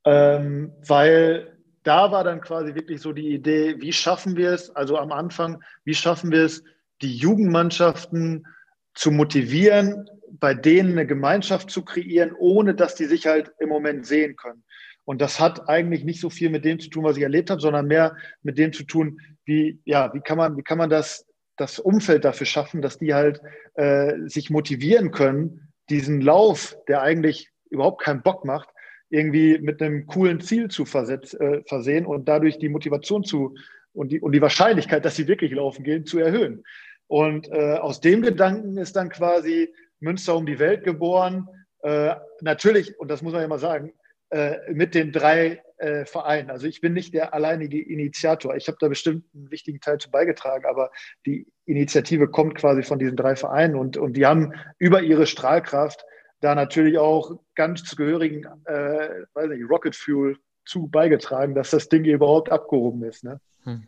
ähm, weil da war dann quasi wirklich so die Idee, wie schaffen wir es, also am Anfang, wie schaffen wir es, die Jugendmannschaften zu motivieren, bei denen eine Gemeinschaft zu kreieren, ohne dass die sich halt im Moment sehen können. Und das hat eigentlich nicht so viel mit dem zu tun, was ich erlebt habe, sondern mehr mit dem zu tun, wie, ja, wie kann man, wie kann man das, das Umfeld dafür schaffen, dass die halt äh, sich motivieren können, diesen Lauf, der eigentlich überhaupt keinen Bock macht, irgendwie mit einem coolen Ziel zu versetz, äh, versehen und dadurch die Motivation zu und die, und die Wahrscheinlichkeit, dass sie wirklich laufen gehen, zu erhöhen. Und äh, aus dem Gedanken ist dann quasi Münster um die Welt geboren. Äh, natürlich, und das muss man ja mal sagen, äh, mit den drei äh, Vereinen. Also ich bin nicht der alleinige Initiator. Ich habe da bestimmt einen wichtigen Teil zu beigetragen, aber die Initiative kommt quasi von diesen drei Vereinen und, und die haben über ihre Strahlkraft da natürlich auch ganz gehörigen, äh, weiß nicht, Rocket Fuel zu beigetragen, dass das Ding überhaupt abgehoben ist. Ne? Hm.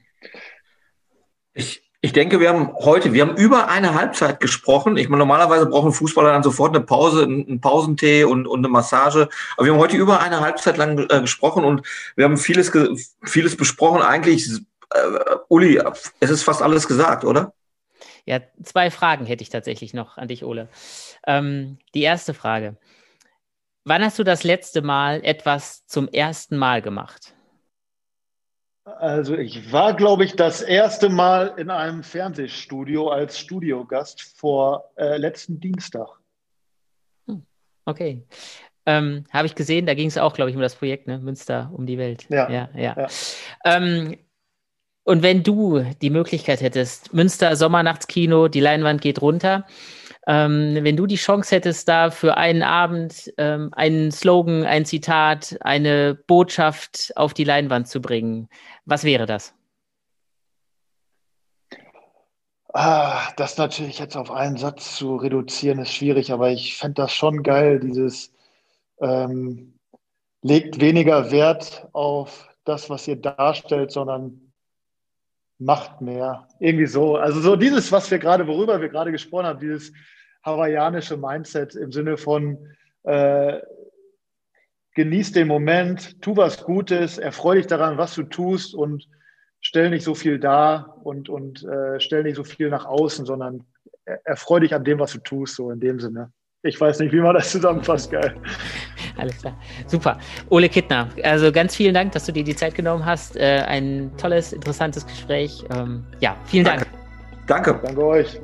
Ich, ich denke, wir haben heute, wir haben über eine Halbzeit gesprochen. Ich meine, normalerweise brauchen Fußballer dann sofort eine Pause, einen Pausentee und, und eine Massage. Aber wir haben heute über eine Halbzeit lang äh, gesprochen und wir haben vieles, vieles besprochen. Eigentlich, äh, Uli, es ist fast alles gesagt, oder? Ja, zwei Fragen hätte ich tatsächlich noch an dich, Ole. Ähm, die erste Frage. Wann hast du das letzte Mal etwas zum ersten Mal gemacht? Also ich war, glaube ich, das erste Mal in einem Fernsehstudio als Studiogast vor äh, letzten Dienstag. Hm, okay. Ähm, Habe ich gesehen, da ging es auch, glaube ich, um das Projekt, ne? Münster um die Welt. Ja. ja, ja. ja. Ähm, und wenn du die Möglichkeit hättest, Münster Sommernachtskino, die Leinwand geht runter, ähm, wenn du die Chance hättest, da für einen Abend ähm, einen Slogan, ein Zitat, eine Botschaft auf die Leinwand zu bringen, was wäre das? Ah, das natürlich jetzt auf einen Satz zu reduzieren, ist schwierig, aber ich fände das schon geil, dieses ähm, legt weniger Wert auf das, was ihr darstellt, sondern macht mehr. Irgendwie so. Also so dieses, was wir gerade, worüber wir gerade gesprochen haben, dieses hawaiianische Mindset im Sinne von äh, genieß den Moment, tu was Gutes, erfreu dich daran, was du tust und stell nicht so viel dar und, und äh, stell nicht so viel nach außen, sondern erfreu dich an dem, was du tust, so in dem Sinne. Ich weiß nicht, wie man das zusammenfasst, geil. Alles klar. Super. Ole Kittner, also ganz vielen Dank, dass du dir die Zeit genommen hast. Äh, ein tolles, interessantes Gespräch. Ähm, ja, vielen Dank. Danke. Danke euch.